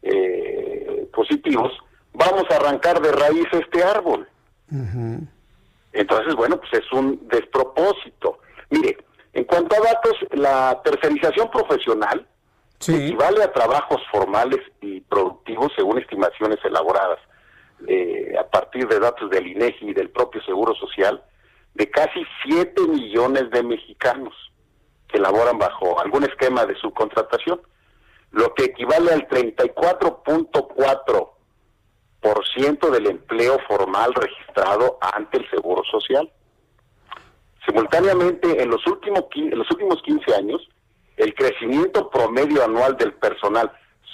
eh, positivos, vamos a arrancar de raíz este árbol. Entonces, bueno, pues es un despropósito. Mire, en cuanto a datos, la tercerización profesional equivale a trabajos formales y productivos según estimaciones elaboradas eh, a partir de datos del INEGI y del propio Seguro Social de casi 7 millones de mexicanos que laboran bajo algún esquema de subcontratación, lo que equivale al 34.4% del empleo formal registrado ante el Seguro Social. Simultáneamente, en los últimos, en los últimos 15 años, el crecimiento promedio anual del personal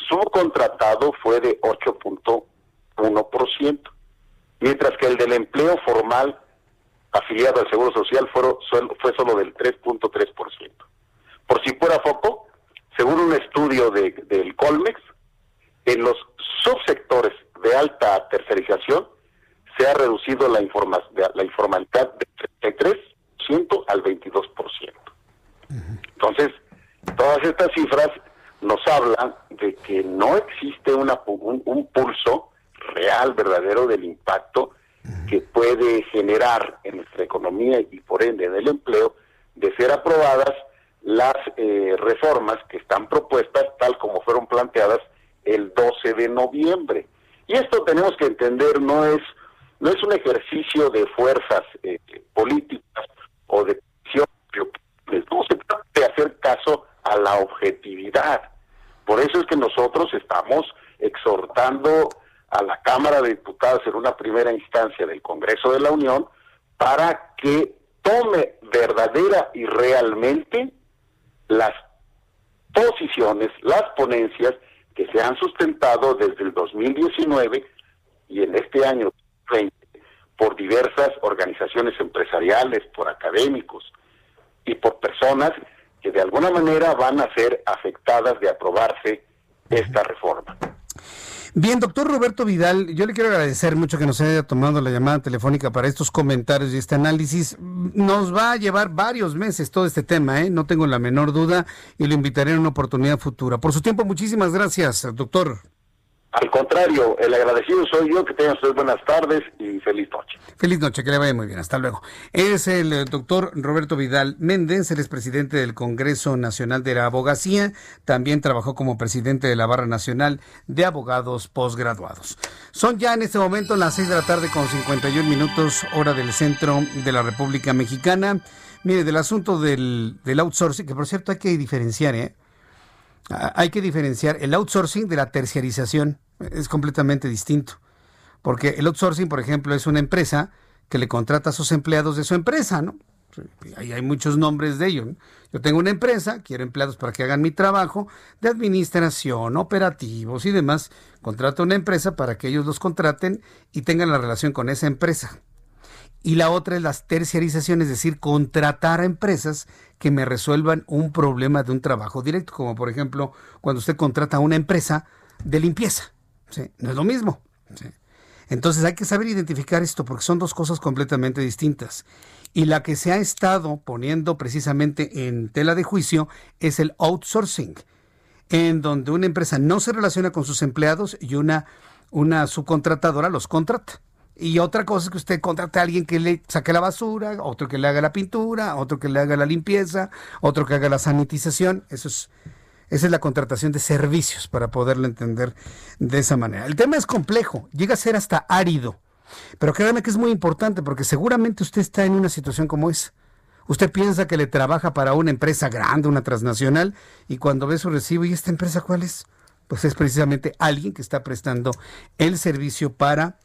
subcontratado fue de 8.1%, mientras que el del empleo formal afiliado al Seguro Social fue, fue solo del 3.3%. Por si fuera foco, según un estudio de, del Colmex, en los subsectores de alta tercerización se ha reducido la, informa la informalidad del 33% al 22%. Entonces, todas estas cifras nos hablan de que no existe una, un pulso real, verdadero del impacto que puede generar en nuestra economía y por ende en el empleo de ser aprobadas las eh, reformas que están propuestas tal como fueron planteadas el 12 de noviembre. Y esto tenemos que entender no es no es un ejercicio de fuerzas eh, políticas o de no se trata de hacer caso a la objetividad. Por eso es que nosotros estamos exhortando a la Cámara de Diputados en una primera instancia del Congreso de la Unión para que tome verdadera y realmente las posiciones, las ponencias que se han sustentado desde el 2019 y en este año 20 por diversas organizaciones empresariales, por académicos y por personas que de alguna manera van a ser afectadas de aprobarse esta reforma. Bien, doctor Roberto Vidal, yo le quiero agradecer mucho que nos haya tomado la llamada telefónica para estos comentarios y este análisis. Nos va a llevar varios meses todo este tema, ¿eh? no tengo la menor duda, y lo invitaré en una oportunidad futura. Por su tiempo, muchísimas gracias, doctor. Al contrario, el agradecido soy yo, que tengan ustedes buenas tardes y feliz noche. Feliz noche, que le vaya muy bien, hasta luego. Es el eh, doctor Roberto Vidal Méndez, él es presidente del Congreso Nacional de la Abogacía, también trabajó como presidente de la Barra Nacional de Abogados Postgraduados. Son ya en este momento las 6 de la tarde con 51 minutos, hora del centro de la República Mexicana. Mire, del asunto del, del outsourcing, que por cierto hay que diferenciar, ¿eh? Hay que diferenciar el outsourcing de la terciarización. Es completamente distinto. Porque el outsourcing, por ejemplo, es una empresa que le contrata a sus empleados de su empresa, ¿no? Ahí hay muchos nombres de ellos. Yo tengo una empresa, quiero empleados para que hagan mi trabajo de administración, operativos y demás. Contrato a una empresa para que ellos los contraten y tengan la relación con esa empresa. Y la otra es las terciarizaciones, es decir, contratar a empresas que me resuelvan un problema de un trabajo directo, como por ejemplo cuando usted contrata a una empresa de limpieza. No es lo mismo. Entonces hay que saber identificar esto porque son dos cosas completamente distintas. Y la que se ha estado poniendo precisamente en tela de juicio es el outsourcing, en donde una empresa no se relaciona con sus empleados y una, una subcontratadora los contrata. Y otra cosa es que usted contrate a alguien que le saque la basura, otro que le haga la pintura, otro que le haga la limpieza, otro que haga la sanitización. Eso es, esa es la contratación de servicios para poderlo entender de esa manera. El tema es complejo, llega a ser hasta árido. Pero créanme que es muy importante porque seguramente usted está en una situación como esa. Usted piensa que le trabaja para una empresa grande, una transnacional, y cuando ve su recibo, ¿y esta empresa cuál es? Pues es precisamente alguien que está prestando el servicio para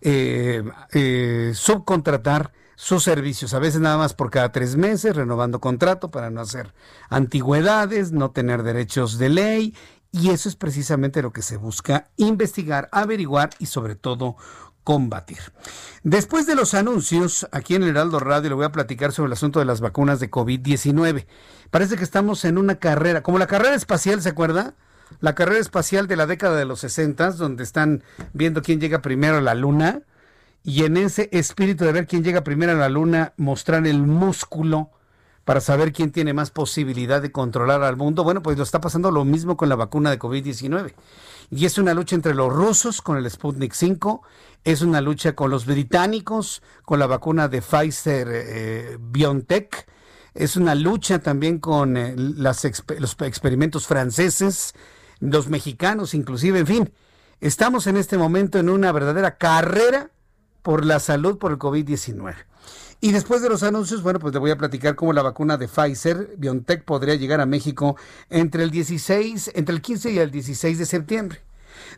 eh, eh, subcontratar sus servicios, a veces nada más por cada tres meses, renovando contrato para no hacer antigüedades, no tener derechos de ley Y eso es precisamente lo que se busca investigar, averiguar y sobre todo combatir. Después de los anuncios, aquí en el Heraldo Radio le voy a platicar sobre el asunto de las vacunas de COVID-19. Parece que estamos en una carrera, como la carrera espacial, ¿se acuerda? La carrera espacial de la década de los 60, donde están viendo quién llega primero a la luna, y en ese espíritu de ver quién llega primero a la luna, mostrar el músculo para saber quién tiene más posibilidad de controlar al mundo. Bueno, pues lo está pasando lo mismo con la vacuna de COVID-19. Y es una lucha entre los rusos con el Sputnik 5, es una lucha con los británicos con la vacuna de Pfizer eh, BioNTech, es una lucha también con eh, las los experimentos franceses, los mexicanos inclusive, en fin. Estamos en este momento en una verdadera carrera por la salud por el COVID-19. Y después de los anuncios, bueno, pues le voy a platicar cómo la vacuna de Pfizer, BioNTech, podría llegar a México entre el 16, entre el 15 y el 16 de septiembre.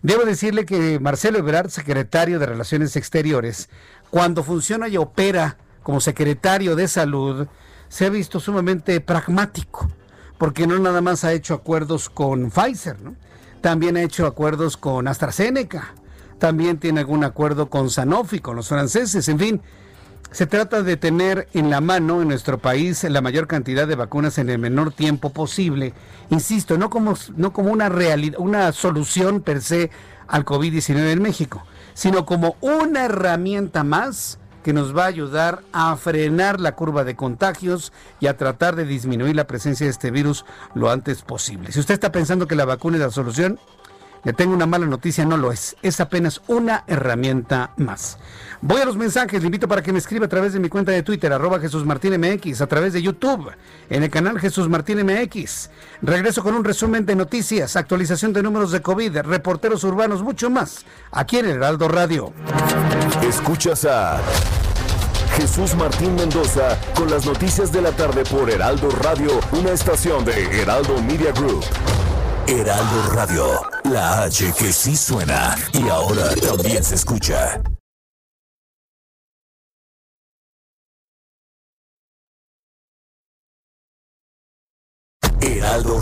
Debo decirle que Marcelo Ebrard, secretario de Relaciones Exteriores, cuando funciona y opera como secretario de Salud, se ha visto sumamente pragmático, porque no nada más ha hecho acuerdos con Pfizer, ¿no? también ha hecho acuerdos con AstraZeneca, también tiene algún acuerdo con Sanofi, con los franceses, en fin. Se trata de tener en la mano en nuestro país la mayor cantidad de vacunas en el menor tiempo posible. Insisto, no como, no como una, realidad, una solución per se al COVID-19 en México, sino como una herramienta más que nos va a ayudar a frenar la curva de contagios y a tratar de disminuir la presencia de este virus lo antes posible. Si usted está pensando que la vacuna es la solución, le tengo una mala noticia, no lo es. Es apenas una herramienta más. Voy a los mensajes, le invito para que me escriba a través de mi cuenta de Twitter, arroba Jesús Martín MX, a través de YouTube, en el canal Jesús Martín MX. Regreso con un resumen de noticias, actualización de números de COVID, reporteros urbanos, mucho más, aquí en el Heraldo Radio. Escuchas a Jesús Martín Mendoza con las noticias de la tarde por Heraldo Radio, una estación de Heraldo Media Group. Heraldo Radio, la H que sí suena y ahora también se escucha.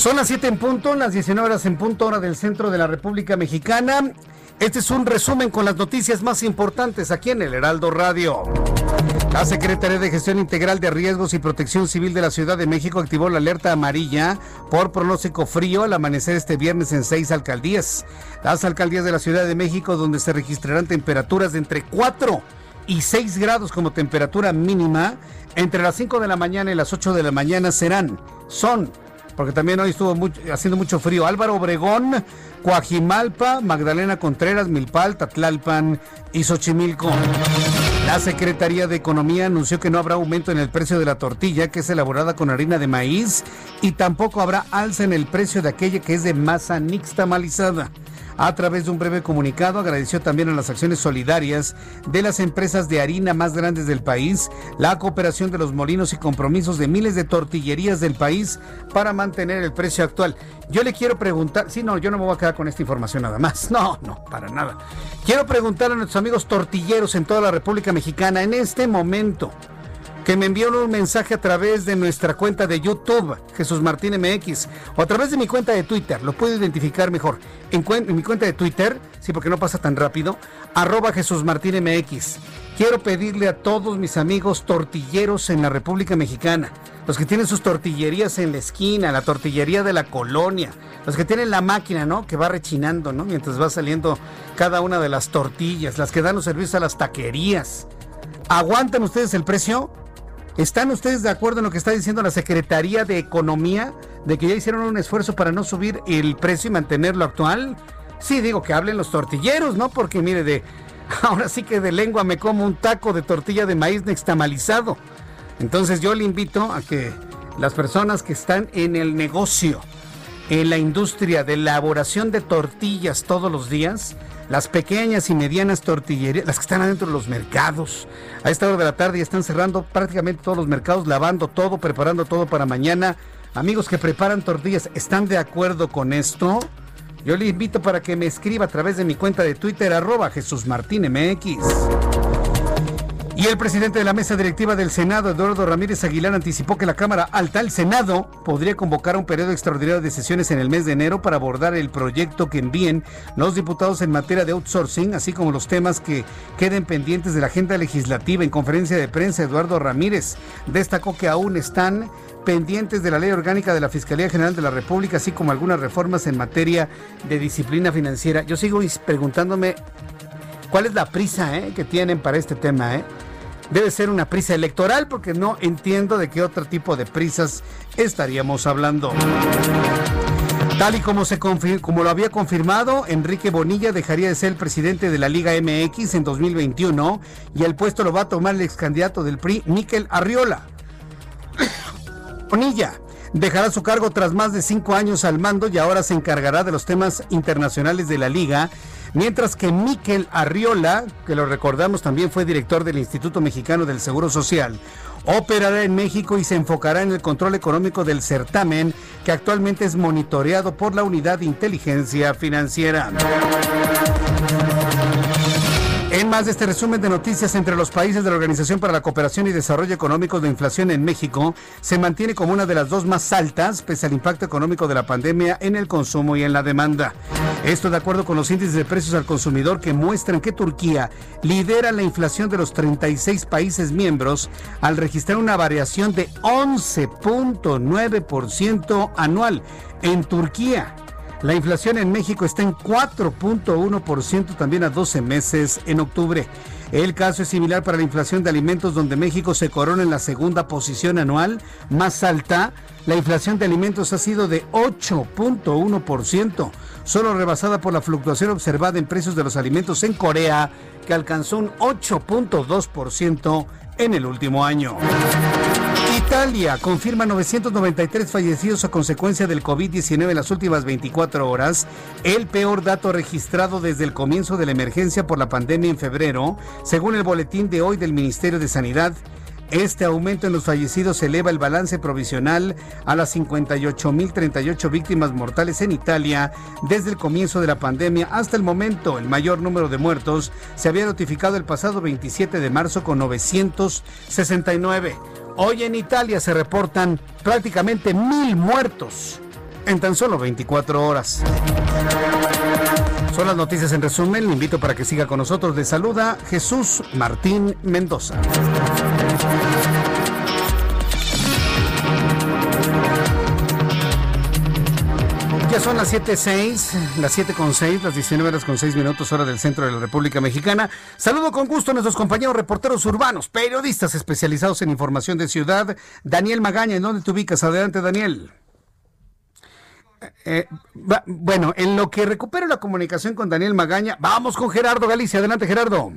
Son las 7 en punto, las 19 horas en punto, hora del centro de la República Mexicana. Este es un resumen con las noticias más importantes aquí en el Heraldo Radio. La Secretaría de Gestión Integral de Riesgos y Protección Civil de la Ciudad de México activó la alerta amarilla por pronóstico frío al amanecer este viernes en seis alcaldías. Las alcaldías de la Ciudad de México donde se registrarán temperaturas de entre 4 y 6 grados como temperatura mínima, entre las 5 de la mañana y las 8 de la mañana serán, son porque también hoy estuvo haciendo mucho frío. Álvaro Obregón, Coajimalpa, Magdalena Contreras, Milpal, Tatlalpan y Xochimilco. La Secretaría de Economía anunció que no habrá aumento en el precio de la tortilla, que es elaborada con harina de maíz, y tampoco habrá alza en el precio de aquella que es de masa nixtamalizada. A través de un breve comunicado agradeció también a las acciones solidarias de las empresas de harina más grandes del país, la cooperación de los molinos y compromisos de miles de tortillerías del país para mantener el precio actual. Yo le quiero preguntar, sí, no, yo no me voy a quedar con esta información nada más, no, no, para nada. Quiero preguntar a nuestros amigos tortilleros en toda la República Mexicana en este momento que me envió un mensaje a través de nuestra cuenta de YouTube, Jesús Martín MX, o a través de mi cuenta de Twitter, lo puedo identificar mejor. En, mi cuenta de Twitter, sí, porque no pasa tan rápido, arroba Jesús Martín MX. Quiero pedirle a todos mis amigos tortilleros en la República Mexicana, los que tienen sus tortillerías en la esquina, la tortillería de la colonia, los que tienen la máquina, ¿no? Que va rechinando, ¿no? Mientras va saliendo cada una de las tortillas, las que dan los servicios a las taquerías. ¿Aguantan ustedes el precio? ¿Están ustedes de acuerdo en lo que está diciendo la Secretaría de Economía de que ya hicieron un esfuerzo para no subir el precio y mantenerlo actual? Sí, digo que hablen los tortilleros, ¿no? Porque mire, de ahora sí que de lengua me como un taco de tortilla de maíz nextamalizado. Entonces yo le invito a que las personas que están en el negocio, en la industria de elaboración de tortillas todos los días, las pequeñas y medianas tortillerías, las que están adentro de los mercados. A esta hora de la tarde ya están cerrando prácticamente todos los mercados, lavando todo, preparando todo para mañana. Amigos que preparan tortillas, ¿están de acuerdo con esto? Yo le invito para que me escriba a través de mi cuenta de Twitter, arroba Jesús. Y el presidente de la mesa directiva del Senado, Eduardo Ramírez Aguilar, anticipó que la Cámara Alta, el Senado, podría convocar un periodo extraordinario de sesiones en el mes de enero para abordar el proyecto que envíen los diputados en materia de outsourcing, así como los temas que queden pendientes de la agenda legislativa. En conferencia de prensa, Eduardo Ramírez destacó que aún están pendientes de la ley orgánica de la Fiscalía General de la República, así como algunas reformas en materia de disciplina financiera. Yo sigo preguntándome cuál es la prisa eh, que tienen para este tema. ¿eh? Debe ser una prisa electoral porque no entiendo de qué otro tipo de prisas estaríamos hablando. Tal y como, se como lo había confirmado, Enrique Bonilla dejaría de ser el presidente de la Liga MX en 2021 y el puesto lo va a tomar el ex candidato del PRI, Miquel Arriola. Bonilla dejará su cargo tras más de cinco años al mando y ahora se encargará de los temas internacionales de la liga Mientras que Miquel Arriola, que lo recordamos también fue director del Instituto Mexicano del Seguro Social, operará en México y se enfocará en el control económico del certamen que actualmente es monitoreado por la Unidad de Inteligencia Financiera. En más de este resumen de noticias entre los países de la Organización para la Cooperación y Desarrollo Económico de inflación en México se mantiene como una de las dos más altas pese al impacto económico de la pandemia en el consumo y en la demanda. Esto de acuerdo con los índices de precios al consumidor que muestran que Turquía lidera la inflación de los 36 países miembros al registrar una variación de 11.9% anual. En Turquía, la inflación en México está en 4.1% también a 12 meses en octubre. El caso es similar para la inflación de alimentos donde México se corona en la segunda posición anual más alta. La inflación de alimentos ha sido de 8.1%, solo rebasada por la fluctuación observada en precios de los alimentos en Corea, que alcanzó un 8.2% en el último año. Italia confirma 993 fallecidos a consecuencia del COVID-19 en las últimas 24 horas, el peor dato registrado desde el comienzo de la emergencia por la pandemia en febrero, según el boletín de hoy del Ministerio de Sanidad. Este aumento en los fallecidos eleva el balance provisional a las 58.038 víctimas mortales en Italia desde el comienzo de la pandemia hasta el momento. El mayor número de muertos se había notificado el pasado 27 de marzo con 969. Hoy en Italia se reportan prácticamente mil muertos en tan solo 24 horas. Son las noticias en resumen. Le invito para que siga con nosotros. Le saluda Jesús Martín Mendoza. Son las 7.06, las 7.6, las 19 horas con 6 minutos, hora del centro de la República Mexicana. Saludo con gusto a nuestros compañeros reporteros urbanos, periodistas especializados en información de ciudad. Daniel Magaña, ¿en dónde te ubicas? Adelante, Daniel. Eh, bueno, en lo que recupero la comunicación con Daniel Magaña, vamos con Gerardo Galicia. Adelante, Gerardo.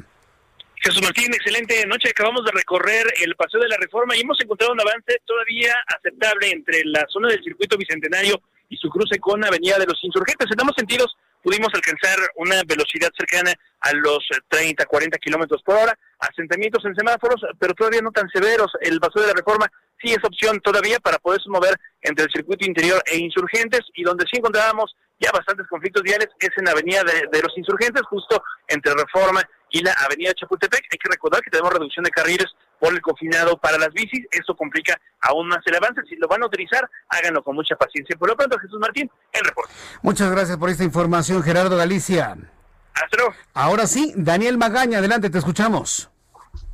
Jesús Martín, excelente noche. Acabamos de recorrer el Paseo de la Reforma y hemos encontrado un avance todavía aceptable entre la zona del circuito bicentenario y su cruce con Avenida de los Insurgentes. En ambos sentidos pudimos alcanzar una velocidad cercana a los 30, 40 kilómetros por hora, asentamientos en semáforos, pero todavía no tan severos. El Paseo de la Reforma sí es opción todavía para poderse mover entre el circuito interior e insurgentes y donde sí encontrábamos ya bastantes conflictos viales es en la avenida de, los insurgentes, justo entre Reforma y la avenida Chapultepec. Hay que recordar que tenemos reducción de carriles por el confinado para las bicis, eso complica aún más el avance. Si lo van a utilizar, háganlo con mucha paciencia. Por lo pronto, Jesús Martín, el reporte. Muchas gracias por esta información, Gerardo Galicia. Hasta luego. Ahora sí, Daniel Magaña, adelante, te escuchamos.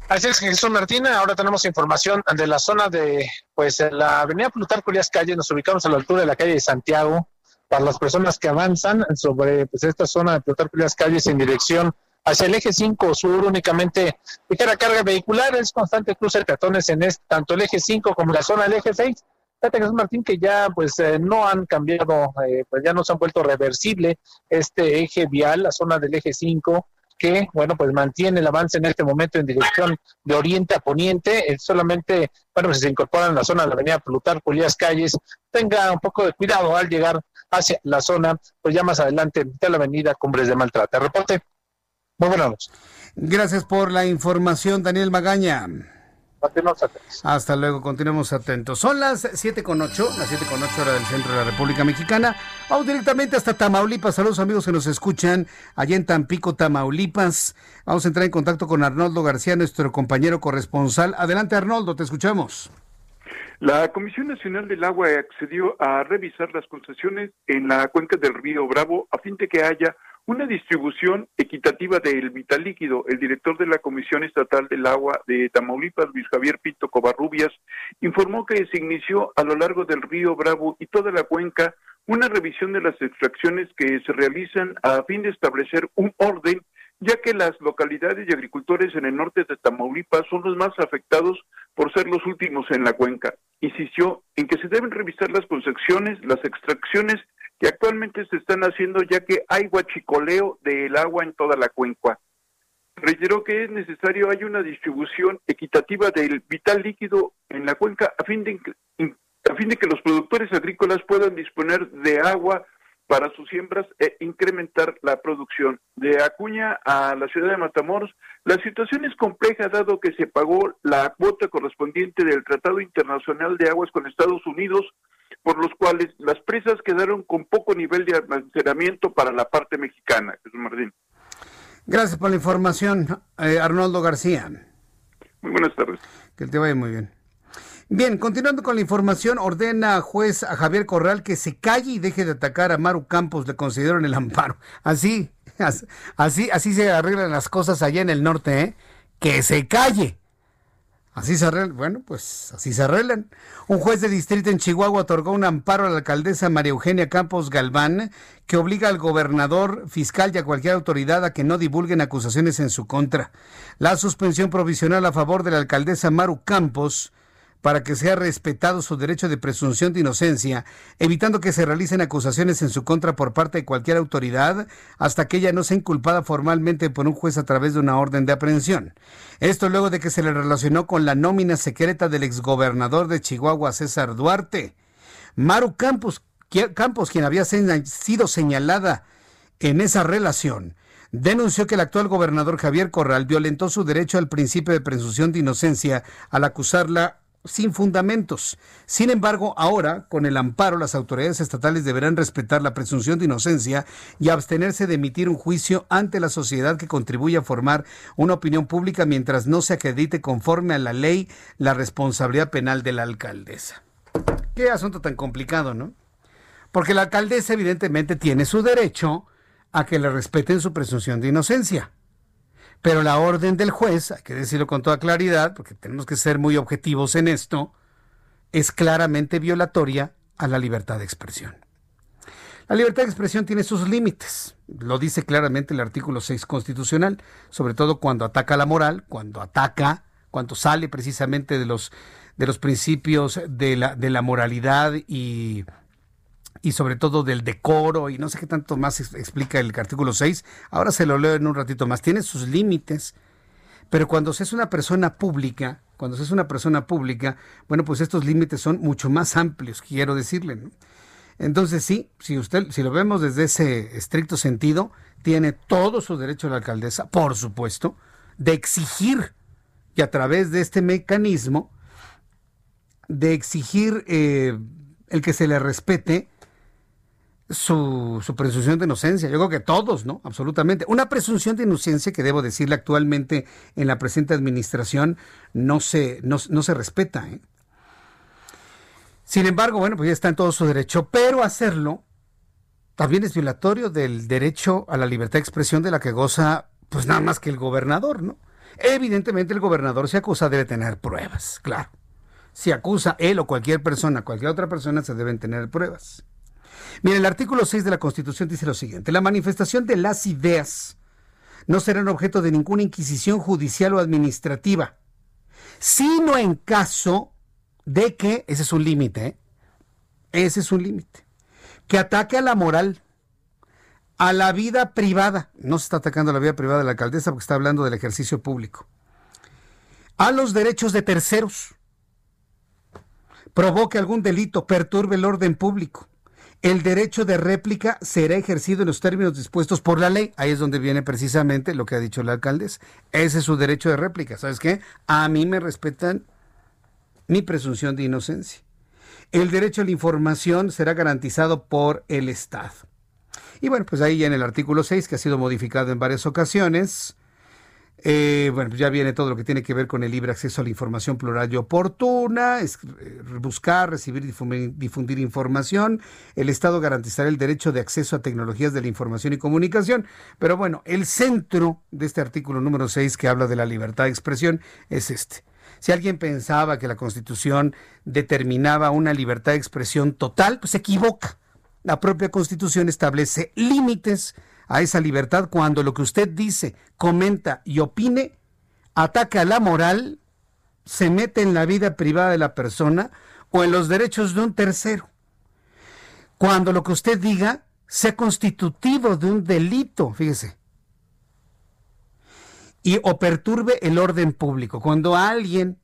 Así es, Jesús Martín. Ahora tenemos información de la zona de, pues, la avenida Plutarco Elías Calle. Nos ubicamos a la altura de la calle de Santiago. Para las personas que avanzan sobre pues, esta zona de Plutarco Elías Calles en dirección hacia el eje 5 sur, únicamente ligera carga vehicular, es constante cruce de peatones en este, tanto el eje 5 como la zona del eje 6. Fíjate, Jesús Martín, que ya pues eh, no han cambiado, eh, pues ya no se han vuelto reversible este eje vial, la zona del eje 5 que, bueno, pues mantiene el avance en este momento en dirección de oriente a poniente. solamente, bueno, si se incorpora en la zona de la avenida Plutarco Elías Calles, tenga un poco de cuidado al llegar hacia la zona, pues ya más adelante de la avenida Cumbres de Maltrata. Reporte. Muy buenas noches. Gracias por la información, Daniel Magaña. Hasta luego, continuemos atentos. Son las 7 con 8, las 7 con 8 hora del centro de la República Mexicana. Vamos directamente hasta Tamaulipas. Saludos amigos que nos escuchan allá en Tampico, Tamaulipas. Vamos a entrar en contacto con Arnoldo García, nuestro compañero corresponsal. Adelante Arnoldo, te escuchamos. La Comisión Nacional del Agua accedió a revisar las concesiones en la cuenca del río Bravo a fin de que haya una distribución equitativa del vital líquido. El director de la Comisión Estatal del Agua de Tamaulipas, Luis Javier Pinto Covarrubias, informó que se inició a lo largo del río Bravo y toda la cuenca una revisión de las extracciones que se realizan a fin de establecer un orden, ya que las localidades y agricultores en el norte de Tamaulipas son los más afectados por ser los últimos en la cuenca. Insistió en que se deben revisar las concesiones, las extracciones que actualmente se están haciendo ya que hay guachicoleo del agua en toda la cuenca. Reiteró que es necesario hay una distribución equitativa del vital líquido en la cuenca a fin de, a fin de que los productores agrícolas puedan disponer de agua para sus siembras e incrementar la producción. De Acuña a la ciudad de Matamoros, la situación es compleja dado que se pagó la cuota correspondiente del Tratado Internacional de Aguas con Estados Unidos por los cuales las presas quedaron con poco nivel de almacenamiento para la parte mexicana. Jesús Martín. Gracias por la información, eh, Arnoldo García. Muy buenas tardes. Que te vaya muy bien. Bien, continuando con la información, ordena juez a Javier Corral que se calle y deje de atacar a Maru Campos, le consideraron el amparo. Así, así, así se arreglan las cosas allá en el norte, ¿eh? Que se calle. Así se arreglan, bueno, pues así se arreglan. Un juez de distrito en Chihuahua otorgó un amparo a la alcaldesa María Eugenia Campos Galván que obliga al gobernador, fiscal y a cualquier autoridad a que no divulguen acusaciones en su contra. La suspensión provisional a favor de la alcaldesa Maru Campos para que sea respetado su derecho de presunción de inocencia, evitando que se realicen acusaciones en su contra por parte de cualquier autoridad hasta que ella no sea inculpada formalmente por un juez a través de una orden de aprehensión. Esto luego de que se le relacionó con la nómina secreta del exgobernador de Chihuahua, César Duarte. Maru Campos, Campos quien había sido señalada en esa relación, denunció que el actual gobernador Javier Corral violentó su derecho al principio de presunción de inocencia al acusarla sin fundamentos. Sin embargo, ahora, con el amparo, las autoridades estatales deberán respetar la presunción de inocencia y abstenerse de emitir un juicio ante la sociedad que contribuye a formar una opinión pública mientras no se acredite conforme a la ley la responsabilidad penal de la alcaldesa. Qué asunto tan complicado, ¿no? Porque la alcaldesa evidentemente tiene su derecho a que le respeten su presunción de inocencia. Pero la orden del juez, hay que decirlo con toda claridad, porque tenemos que ser muy objetivos en esto, es claramente violatoria a la libertad de expresión. La libertad de expresión tiene sus límites, lo dice claramente el artículo 6 constitucional, sobre todo cuando ataca la moral, cuando ataca, cuando sale precisamente de los, de los principios de la, de la moralidad y y sobre todo del decoro y no sé qué tanto más explica el artículo 6. Ahora se lo leo en un ratito más. Tiene sus límites, pero cuando se es una persona pública, cuando se es una persona pública, bueno, pues estos límites son mucho más amplios, quiero decirle. Entonces sí, si usted, si lo vemos desde ese estricto sentido, tiene todo su derecho la alcaldesa, por supuesto, de exigir que a través de este mecanismo, de exigir eh, el que se le respete su, presunción de inocencia. Yo creo que todos, ¿no? Absolutamente. Una presunción de inocencia que debo decirle actualmente en la presente administración no se, no, se respeta. ¿eh? Sin embargo, bueno, pues ya está en todo su derecho, pero hacerlo también es violatorio del derecho a la libertad de expresión de la que goza, pues nada más que el gobernador, ¿no? Evidentemente el gobernador se acusa debe tener pruebas, claro. Si acusa él o cualquier persona, cualquier otra persona, se deben tener pruebas. Mire, el artículo 6 de la Constitución dice lo siguiente, la manifestación de las ideas no serán objeto de ninguna inquisición judicial o administrativa, sino en caso de que, ese es un límite, ¿eh? ese es un límite, que ataque a la moral, a la vida privada. No se está atacando a la vida privada de la alcaldesa porque está hablando del ejercicio público. A los derechos de terceros. Provoque algún delito, perturbe el orden público. El derecho de réplica será ejercido en los términos dispuestos por la ley. Ahí es donde viene precisamente lo que ha dicho el alcaldes. Ese es su derecho de réplica. ¿Sabes qué? A mí me respetan mi presunción de inocencia. El derecho a la información será garantizado por el Estado. Y bueno, pues ahí ya en el artículo 6, que ha sido modificado en varias ocasiones, eh, bueno, pues ya viene todo lo que tiene que ver con el libre acceso a la información plural y oportuna, es, eh, buscar, recibir, difundir, difundir, información. El Estado garantizará el derecho de acceso a tecnologías de la información y comunicación. Pero bueno, el centro de este artículo número 6 que habla de la libertad de expresión es este. Si alguien pensaba que la Constitución determinaba una libertad de expresión total, pues se equivoca. La propia Constitución establece límites a esa libertad cuando lo que usted dice, comenta y opine ataca la moral, se mete en la vida privada de la persona o en los derechos de un tercero. Cuando lo que usted diga sea constitutivo de un delito, fíjese, y o perturbe el orden público. Cuando alguien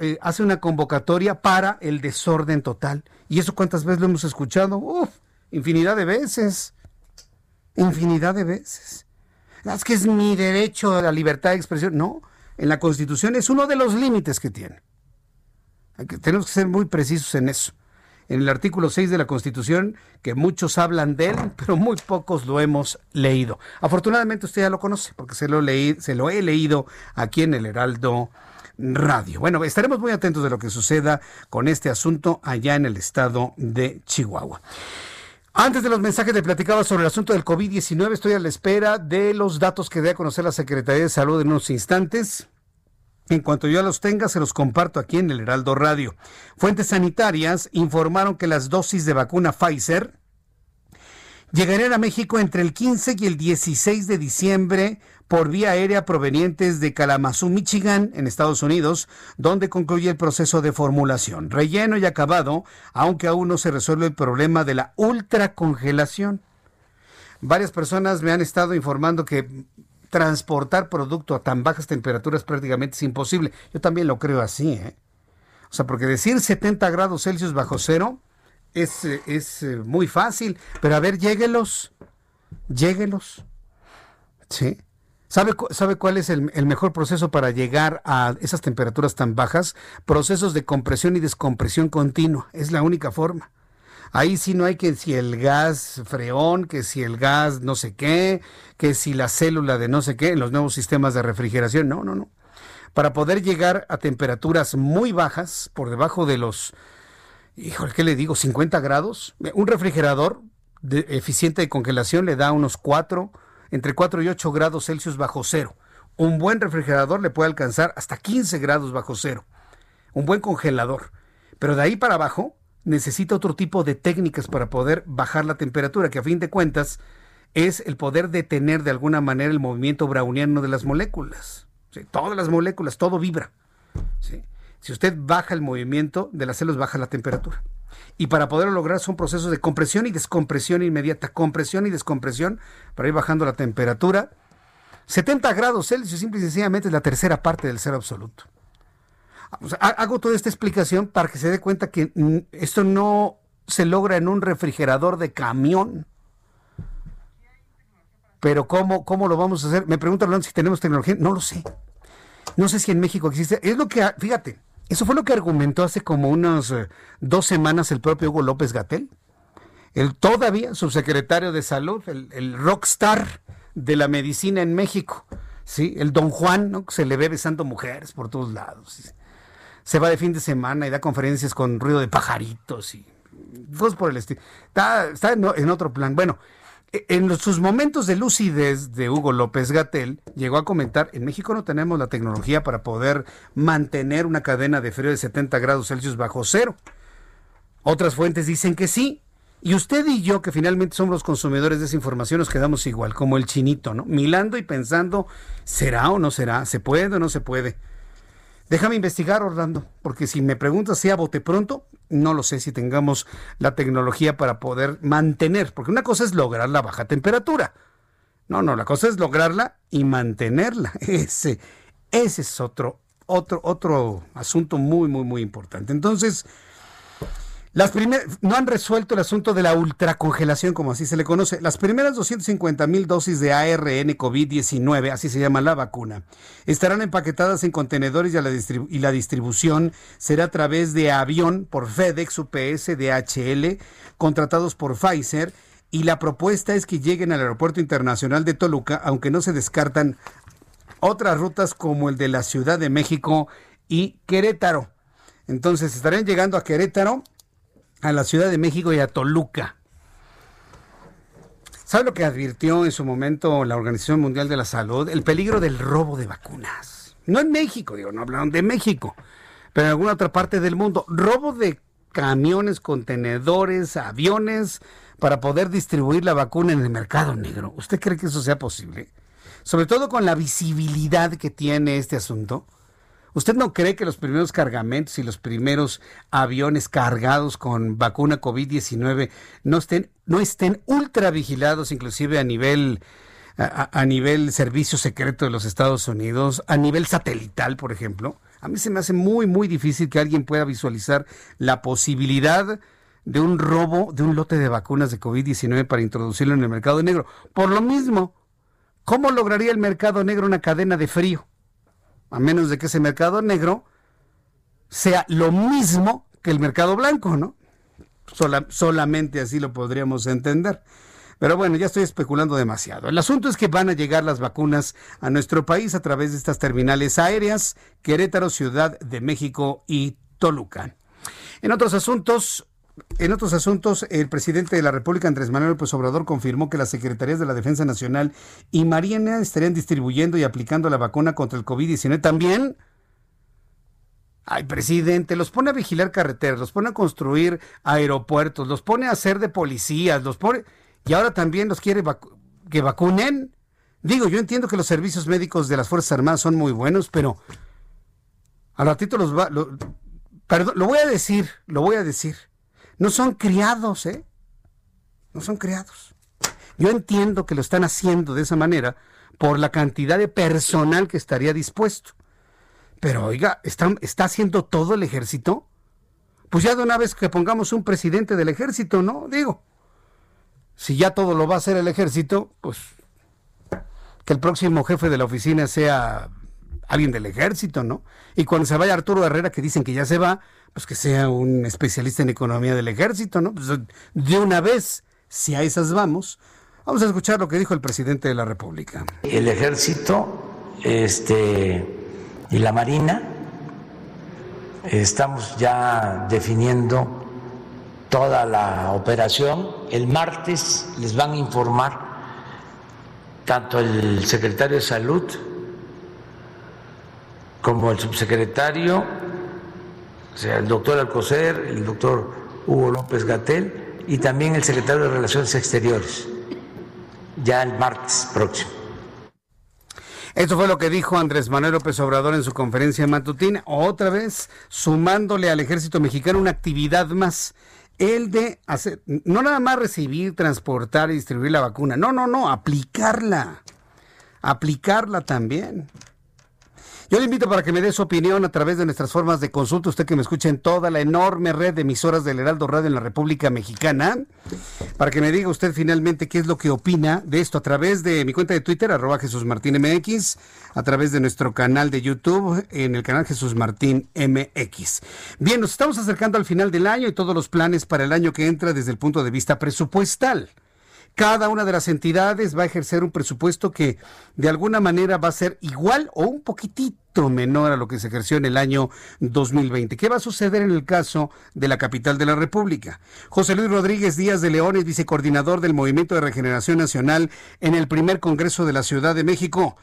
eh, hace una convocatoria para el desorden total. ¿Y eso cuántas veces lo hemos escuchado? Uf, infinidad de veces infinidad de veces. Es que es mi derecho a la libertad de expresión. No, en la Constitución es uno de los límites que tiene. tenemos que ser muy precisos en eso. En el artículo 6 de la Constitución, que muchos hablan de él, pero muy pocos lo hemos leído. Afortunadamente usted ya lo conoce, porque se lo, leí, se lo he leído aquí en el Heraldo Radio. Bueno, estaremos muy atentos de lo que suceda con este asunto allá en el estado de Chihuahua. Antes de los mensajes de platicaba sobre el asunto del COVID-19, estoy a la espera de los datos que dé a conocer la Secretaría de Salud en unos instantes. En cuanto yo los tenga, se los comparto aquí en el Heraldo Radio. Fuentes sanitarias informaron que las dosis de vacuna Pfizer llegarían a México entre el 15 y el 16 de diciembre por vía aérea provenientes de Kalamazoo, Michigan, en Estados Unidos, donde concluye el proceso de formulación. Relleno y acabado, aunque aún no se resuelve el problema de la ultracongelación. Varias personas me han estado informando que transportar producto a tan bajas temperaturas prácticamente es imposible. Yo también lo creo así, ¿eh? O sea, porque decir 70 grados Celsius bajo cero es, es eh, muy fácil, pero a ver, lléguelos, lléguelos. ¿Sí? ¿Sabe, ¿Sabe cuál es el, el, mejor proceso para llegar a esas temperaturas tan bajas? Procesos de compresión y descompresión continua. Es la única forma. Ahí sí no hay que si el gas freón, que si el gas no sé qué, que si la célula de no sé qué, en los nuevos sistemas de refrigeración. No, no, no. Para poder llegar a temperaturas muy bajas, por debajo de los, híjole, ¿qué le digo? 50 grados. Un refrigerador de, eficiente de congelación le da unos 4 entre 4 y 8 grados Celsius bajo cero. Un buen refrigerador le puede alcanzar hasta 15 grados bajo cero. Un buen congelador. Pero de ahí para abajo necesita otro tipo de técnicas para poder bajar la temperatura, que a fin de cuentas es el poder detener de alguna manera el movimiento browniano de las moléculas. Todas las moléculas, todo vibra. Si usted baja el movimiento de las células, baja la temperatura. Y para poderlo lograr son procesos de compresión y descompresión inmediata, compresión y descompresión para ir bajando la temperatura. 70 grados Celsius simple y sencillamente es la tercera parte del cero absoluto. hago toda esta explicación para que se dé cuenta que mm, esto no se logra en un refrigerador de camión. Pero ¿cómo, cómo lo vamos a hacer? Me preguntan si tenemos tecnología. No lo sé. No sé si en México existe. Es lo que, fíjate, eso fue lo que argumentó hace como unas eh, dos semanas el propio Hugo López Gatel. El todavía subsecretario de Salud, el, rockstar de la medicina en México. ¿sí? El don Juan, ¿no? se le ve besando mujeres por todos lados. Se va de fin de semana y da conferencias con ruido de pajaritos y cosas por el estilo. Está, está en otro plan. Bueno, en sus momentos de lucidez de Hugo López Gatel, llegó a comentar, en México no tenemos la tecnología para poder mantener una cadena de frío de 70 grados Celsius bajo cero. Otras fuentes dicen que sí. Y usted y yo, que finalmente somos los consumidores de esa información, nos quedamos igual, como el chinito, ¿no? Milando y pensando, ¿será o no será? ¿Se puede o no se puede? Déjame investigar, Orlando, porque si me preguntas si a bote pronto, no lo sé si tengamos la tecnología para poder mantener, porque una cosa es lograr la baja temperatura. No, no, la cosa es lograrla y mantenerla. Ese, ese es otro, otro, otro asunto muy, muy, muy importante. Entonces, las no han resuelto el asunto de la ultracongelación, como así se le conoce. Las primeras 250 mil dosis de ARN COVID-19, así se llama la vacuna, estarán empaquetadas en contenedores y la, y la, distribución será a través de avión por FedEx, UPS, DHL, contratados por Pfizer. Y la propuesta es que lleguen al Aeropuerto Internacional de Toluca, aunque no se descartan otras rutas como el de la Ciudad de México y Querétaro. Entonces estarán llegando a Querétaro a la Ciudad de México y a Toluca. ¿Sabe lo que advirtió en su momento la Organización Mundial de la Salud? El peligro del robo de vacunas. No en México, digo, no hablaron de México, pero en alguna otra parte del mundo. Robo de camiones, contenedores, aviones para poder distribuir la vacuna en el mercado negro. ¿Usted cree que eso sea posible? Sobre todo con la visibilidad que tiene este asunto. ¿Usted no cree que los primeros cargamentos y los primeros aviones cargados con vacuna COVID-19 no estén, no estén ultra vigilados, inclusive a nivel, a, nivel servicio secreto de los Estados Unidos, a nivel satelital, por ejemplo? A mí se me hace muy, muy difícil que alguien pueda visualizar la posibilidad de un robo de un lote de vacunas de COVID-19 para introducirlo en el mercado negro. Por lo mismo, ¿cómo lograría el mercado negro una cadena de frío? A menos de que ese mercado negro sea lo mismo que el mercado blanco, ¿no? solamente así lo podríamos entender. Pero bueno, ya estoy especulando demasiado. El asunto es que van a llegar las vacunas a nuestro país a través de estas terminales aéreas, Querétaro, Ciudad de México y Toluca. En otros asuntos, en otros asuntos, el presidente de la República, Andrés Manuel López Obrador, confirmó que las secretarías de la Defensa Nacional y Marina estarían distribuyendo y aplicando la vacuna contra el COVID-19 también. Ay, presidente, los pone a vigilar carreteras, los pone a construir aeropuertos, los pone a hacer de policías, los pone... Y ahora también los quiere que vacunen. Digo, yo entiendo que los servicios médicos de las Fuerzas Armadas son muy buenos, pero al ratito los va... perdón, lo voy a decir, lo voy a decir. No son criados, ¿eh? No son criados. Yo entiendo que lo están haciendo de esa manera por la cantidad de personal que estaría dispuesto. Pero oiga, ¿está, ¿está haciendo todo el ejército? Pues ya de una vez que pongamos un presidente del ejército, ¿no? Digo, si ya todo lo va a hacer el ejército, pues que el próximo jefe de la oficina sea alguien del ejército, ¿no? Y cuando se vaya Arturo Herrera, que dicen que ya se va, pues que sea un especialista en economía del ejército, ¿no? Pues de una vez, si a esas vamos, vamos a escuchar lo que dijo el presidente de la República. El ejército este, y la marina estamos ya definiendo toda la operación. El martes les van a informar tanto el secretario de salud como el subsecretario o sea, el doctor Alcocer, el doctor Hugo López Gatel y también el secretario de Relaciones Exteriores, ya el martes próximo. Esto fue lo que dijo Andrés Manuel López Obrador en su conferencia matutina, otra vez sumándole al ejército mexicano una actividad más, el de hacer, no nada más recibir, transportar y distribuir la vacuna, no, no, no, aplicarla, aplicarla también. Yo le invito para que me dé su opinión a través de nuestras formas de consulta, usted que me escuche en toda la enorme red de emisoras del Heraldo Radio en la República Mexicana, para que me diga usted finalmente qué es lo que opina de esto a través de mi cuenta de Twitter, arroba Jesús Martín MX, a través de nuestro canal de YouTube, en el canal Jesús Martín MX. Bien, nos estamos acercando al final del año y todos los planes para el año que entra desde el punto de vista presupuestal cada una de las entidades va a ejercer un presupuesto que de alguna manera va a ser igual o un poquitito menor a lo que se ejerció en el año 2020. ¿Qué va a suceder en el caso de la capital de la República? José Luis Rodríguez Díaz de León es vicecoordinador del Movimiento de Regeneración Nacional en el primer Congreso de la Ciudad de México.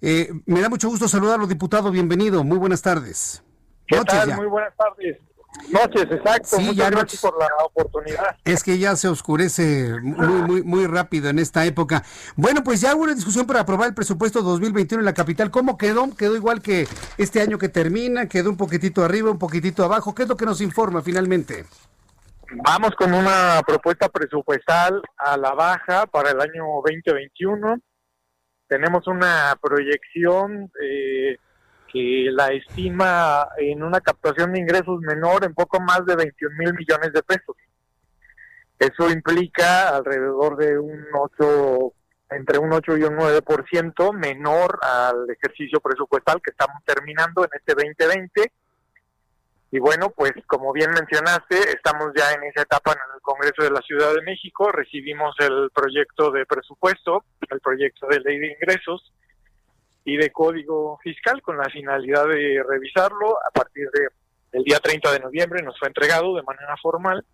Eh, me da mucho gusto saludarlo, diputado. Bienvenido. Muy buenas tardes. ¿Qué tal? Muy buenas tardes. Noches, exacto. Sí, Muchas ya gracias por la oportunidad. Es que ya se oscurece muy, muy, muy rápido en esta época. Bueno, pues ya hubo una discusión para aprobar el presupuesto 2021 en la capital. ¿Cómo quedó? ¿Quedó igual que este año que termina? ¿Quedó un poquitito arriba, un poquitito abajo? ¿Qué es lo que nos informa finalmente? Vamos con una propuesta presupuestal a la baja para el año 2021. Tenemos una proyección eh, que la estima en una captación de ingresos menor en poco más de 21 mil millones de pesos. Eso implica alrededor de un 8, entre un 8 y un 9% menor al ejercicio presupuestal que estamos terminando en este 2020. Y bueno, pues como bien mencionaste, estamos ya en esa etapa en el Congreso de la Ciudad de México, recibimos el proyecto de presupuesto, el proyecto de ley de ingresos, y de código fiscal con la finalidad de revisarlo a partir de el día 30 de noviembre nos fue entregado de manera formal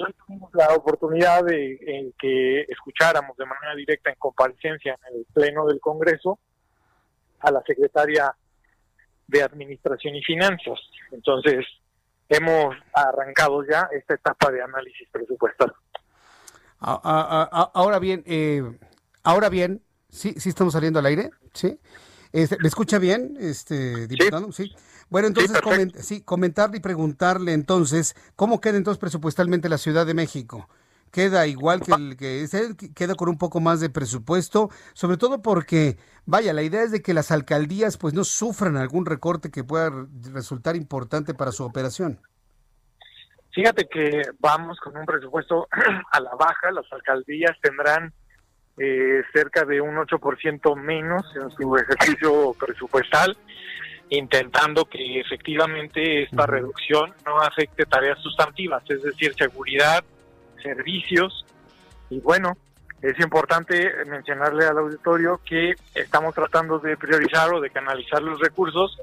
hoy tuvimos la oportunidad de que escucháramos de manera directa en comparecencia en el pleno del Congreso a la secretaria de Administración y Finanzas. Entonces, hemos arrancado ya esta etapa de análisis presupuestal. Ahora bien, eh, ahora bien, sí, sí estamos saliendo al aire. ¿sí? Este, ¿Me escucha bien, este diputado? Sí. Bueno, entonces sí, comentarle y preguntarle entonces, ¿cómo queda entonces presupuestalmente la Ciudad de México? ¿Queda igual que el que queda con un poco más de presupuesto? Sobre todo porque, vaya, la idea es de que las alcaldías pues no sufran algún recorte que pueda resultar importante para su operación. Fíjate que vamos con un presupuesto a la baja, las alcaldías tendrán eh, cerca de un 8% menos en su ejercicio presupuestal, intentando que efectivamente esta reducción no afecte tareas sustantivas, es decir, seguridad, servicios. Y bueno, es importante mencionarle al auditorio que estamos tratando de priorizar o de canalizar los recursos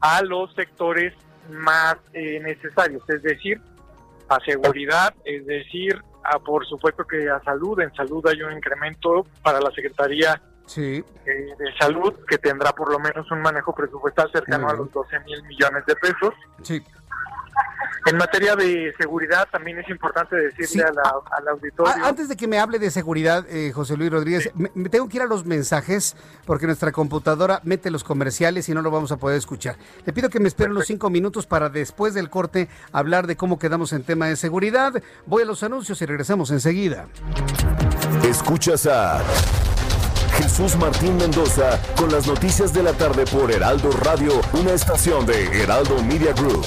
a los sectores más eh, necesarios, es decir, a seguridad, es decir, a, por supuesto que a salud, en salud hay un incremento para la Secretaría eh, de Salud que tendrá por lo menos un manejo presupuestal cercano a los 12 mil millones de pesos. Sí. En materia de seguridad también es importante decirle a la, al auditorio. Antes de que me hable de seguridad, eh, José Luis Rodríguez, me, tengo que ir a los mensajes porque nuestra computadora mete los comerciales y no lo vamos a poder escuchar. Le pido que me esperen los cinco minutos para después del corte hablar de cómo quedamos en tema de seguridad. Voy a los anuncios y regresamos enseguida. Escuchas a Jesús Martín Mendoza con las noticias de la tarde por Heraldo Radio, una estación de Heraldo Media Group.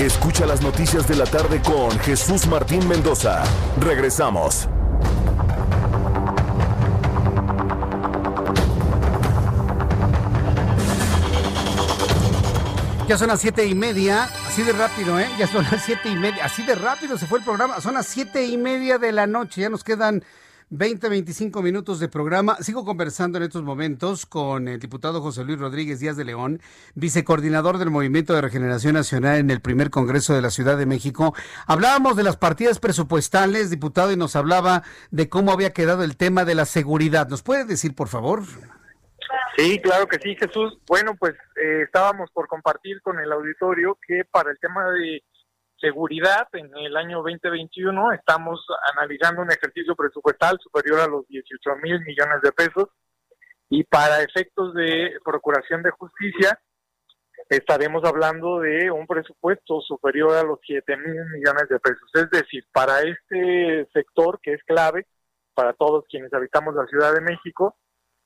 Escucha las noticias de la tarde con Jesús Martín Mendoza. Regresamos. Ya son las siete y media, así de rápido, ¿eh? Ya son las siete y media, así de rápido se fue el programa. Son las siete y media de la noche, ya nos quedan 20, 25 minutos de programa. Sigo conversando en estos momentos con el diputado José Luis Rodríguez Díaz de León, vicecoordinador del Movimiento de Regeneración Nacional en el primer Congreso de la Ciudad de México. Hablábamos de las partidas presupuestales, diputado, y nos hablaba de cómo había quedado el tema de la seguridad. ¿Nos puede decir, por favor? Sí, claro que sí, Jesús. Bueno, pues eh, estábamos por compartir con el auditorio que para el tema de seguridad en el año 2021 estamos analizando un ejercicio presupuestal superior a los 18 mil millones de pesos y para efectos de procuración de justicia estaremos hablando de un presupuesto superior a los 7 mil millones de pesos. Es decir, para este sector que es clave para todos quienes habitamos la Ciudad de México,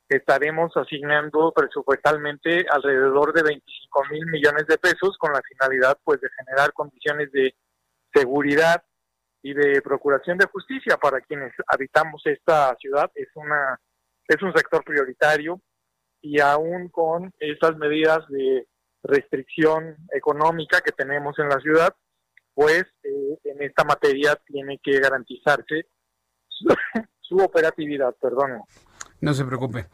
estaremos asignando presupuestalmente alrededor de 25 mil millones de pesos con la finalidad pues de generar condiciones de seguridad y de procuración de justicia para quienes habitamos esta ciudad es una es un sector prioritario y aún con estas medidas de restricción económica que tenemos en la ciudad pues eh, en esta materia tiene que garantizarse su, operatividad, perdón. No se preocupe.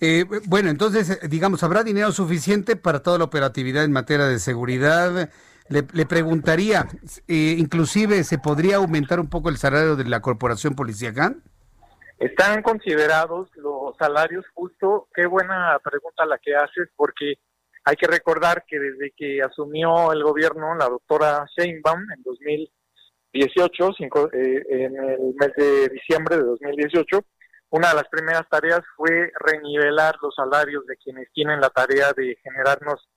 Eh, bueno, entonces, eh, digamos, ¿habrá dinero suficiente para toda la operatividad en materia de seguridad? Le, preguntaría, eh, inclusive, ¿se podría aumentar un poco el salario de la corporación policíaca? Están considerados los salarios justo. Qué buena pregunta la que haces, porque hay que recordar que desde que asumió el gobierno la doctora Sheinbaum en 2018, eh, en el mes de diciembre de 2018, una de las primeras tareas fue renivelar los salarios de quienes tienen la tarea de generarnos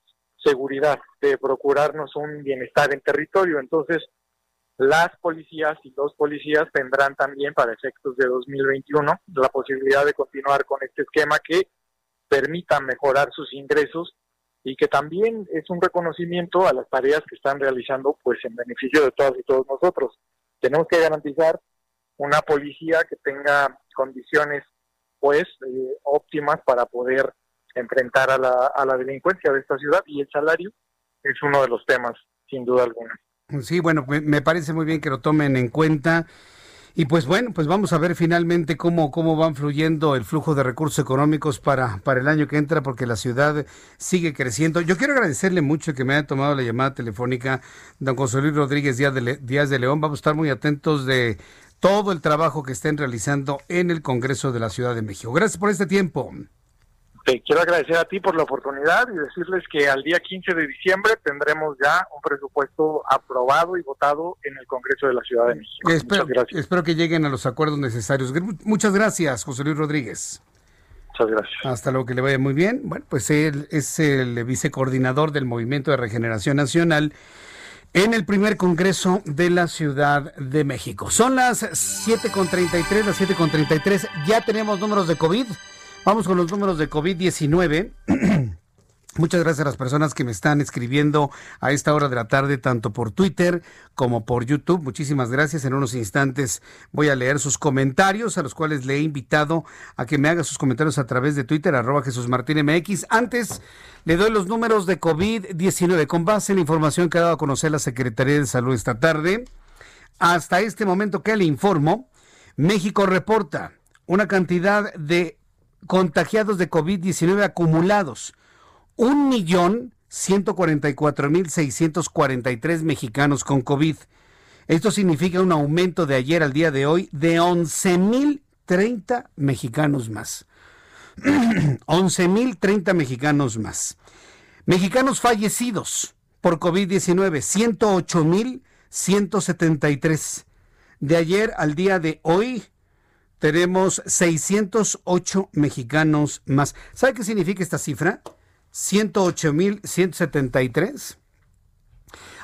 seguridad, de procurarnos un bienestar en territorio. Entonces, las policías y los policías tendrán también para efectos de 2021 la posibilidad de continuar con este esquema que permita mejorar sus ingresos y que también es un reconocimiento a las tareas que están realizando pues en beneficio de todas y todos nosotros. Tenemos que garantizar una policía que tenga condiciones pues eh, óptimas para poder enfrentar a la, a la delincuencia de esta ciudad y el salario es uno de los temas, sin duda alguna. Sí, bueno, me parece muy bien que lo tomen en cuenta. Y pues bueno, pues vamos a ver finalmente cómo, cómo van fluyendo el flujo de recursos económicos para, para el año que entra, porque la ciudad sigue creciendo. Yo quiero agradecerle mucho que me haya tomado la llamada telefónica, don José Luis Rodríguez Díaz de, Díaz de León. Vamos a estar muy atentos de todo el trabajo que estén realizando en el Congreso de la Ciudad de México. Gracias por este tiempo. Te quiero agradecer a ti por la oportunidad y decirles que al día 15 de diciembre tendremos ya un presupuesto aprobado y votado en el Congreso de la Ciudad de México. Espero, Muchas gracias. espero que lleguen a los acuerdos necesarios. Muchas gracias, José Luis Rodríguez. Muchas gracias. Hasta luego, que le vaya muy bien. Bueno, pues él es el vicecoordinador del Movimiento de Regeneración Nacional en el primer Congreso de la Ciudad de México. Son las 7.33, las 7.33. Ya tenemos números de COVID. Vamos con los números de COVID-19. Muchas gracias a las personas que me están escribiendo a esta hora de la tarde, tanto por Twitter como por YouTube. Muchísimas gracias. En unos instantes voy a leer sus comentarios, a los cuales le he invitado a que me haga sus comentarios a través de Twitter, arroba Jesús Martín MX. Antes le doy los números de COVID-19 con base en la información que ha dado a conocer la Secretaría de Salud esta tarde. Hasta este momento que le informo, México reporta una cantidad de contagiados de COVID-19 acumulados. Un millón ciento mil tres mexicanos con COVID. Esto significa un aumento de ayer al día de hoy de mil treinta mexicanos más. mil treinta mexicanos más. Mexicanos fallecidos por COVID-19, 108.173. De ayer al día de hoy, tenemos 608 mexicanos más. ¿Sabe qué significa esta cifra? 108.173.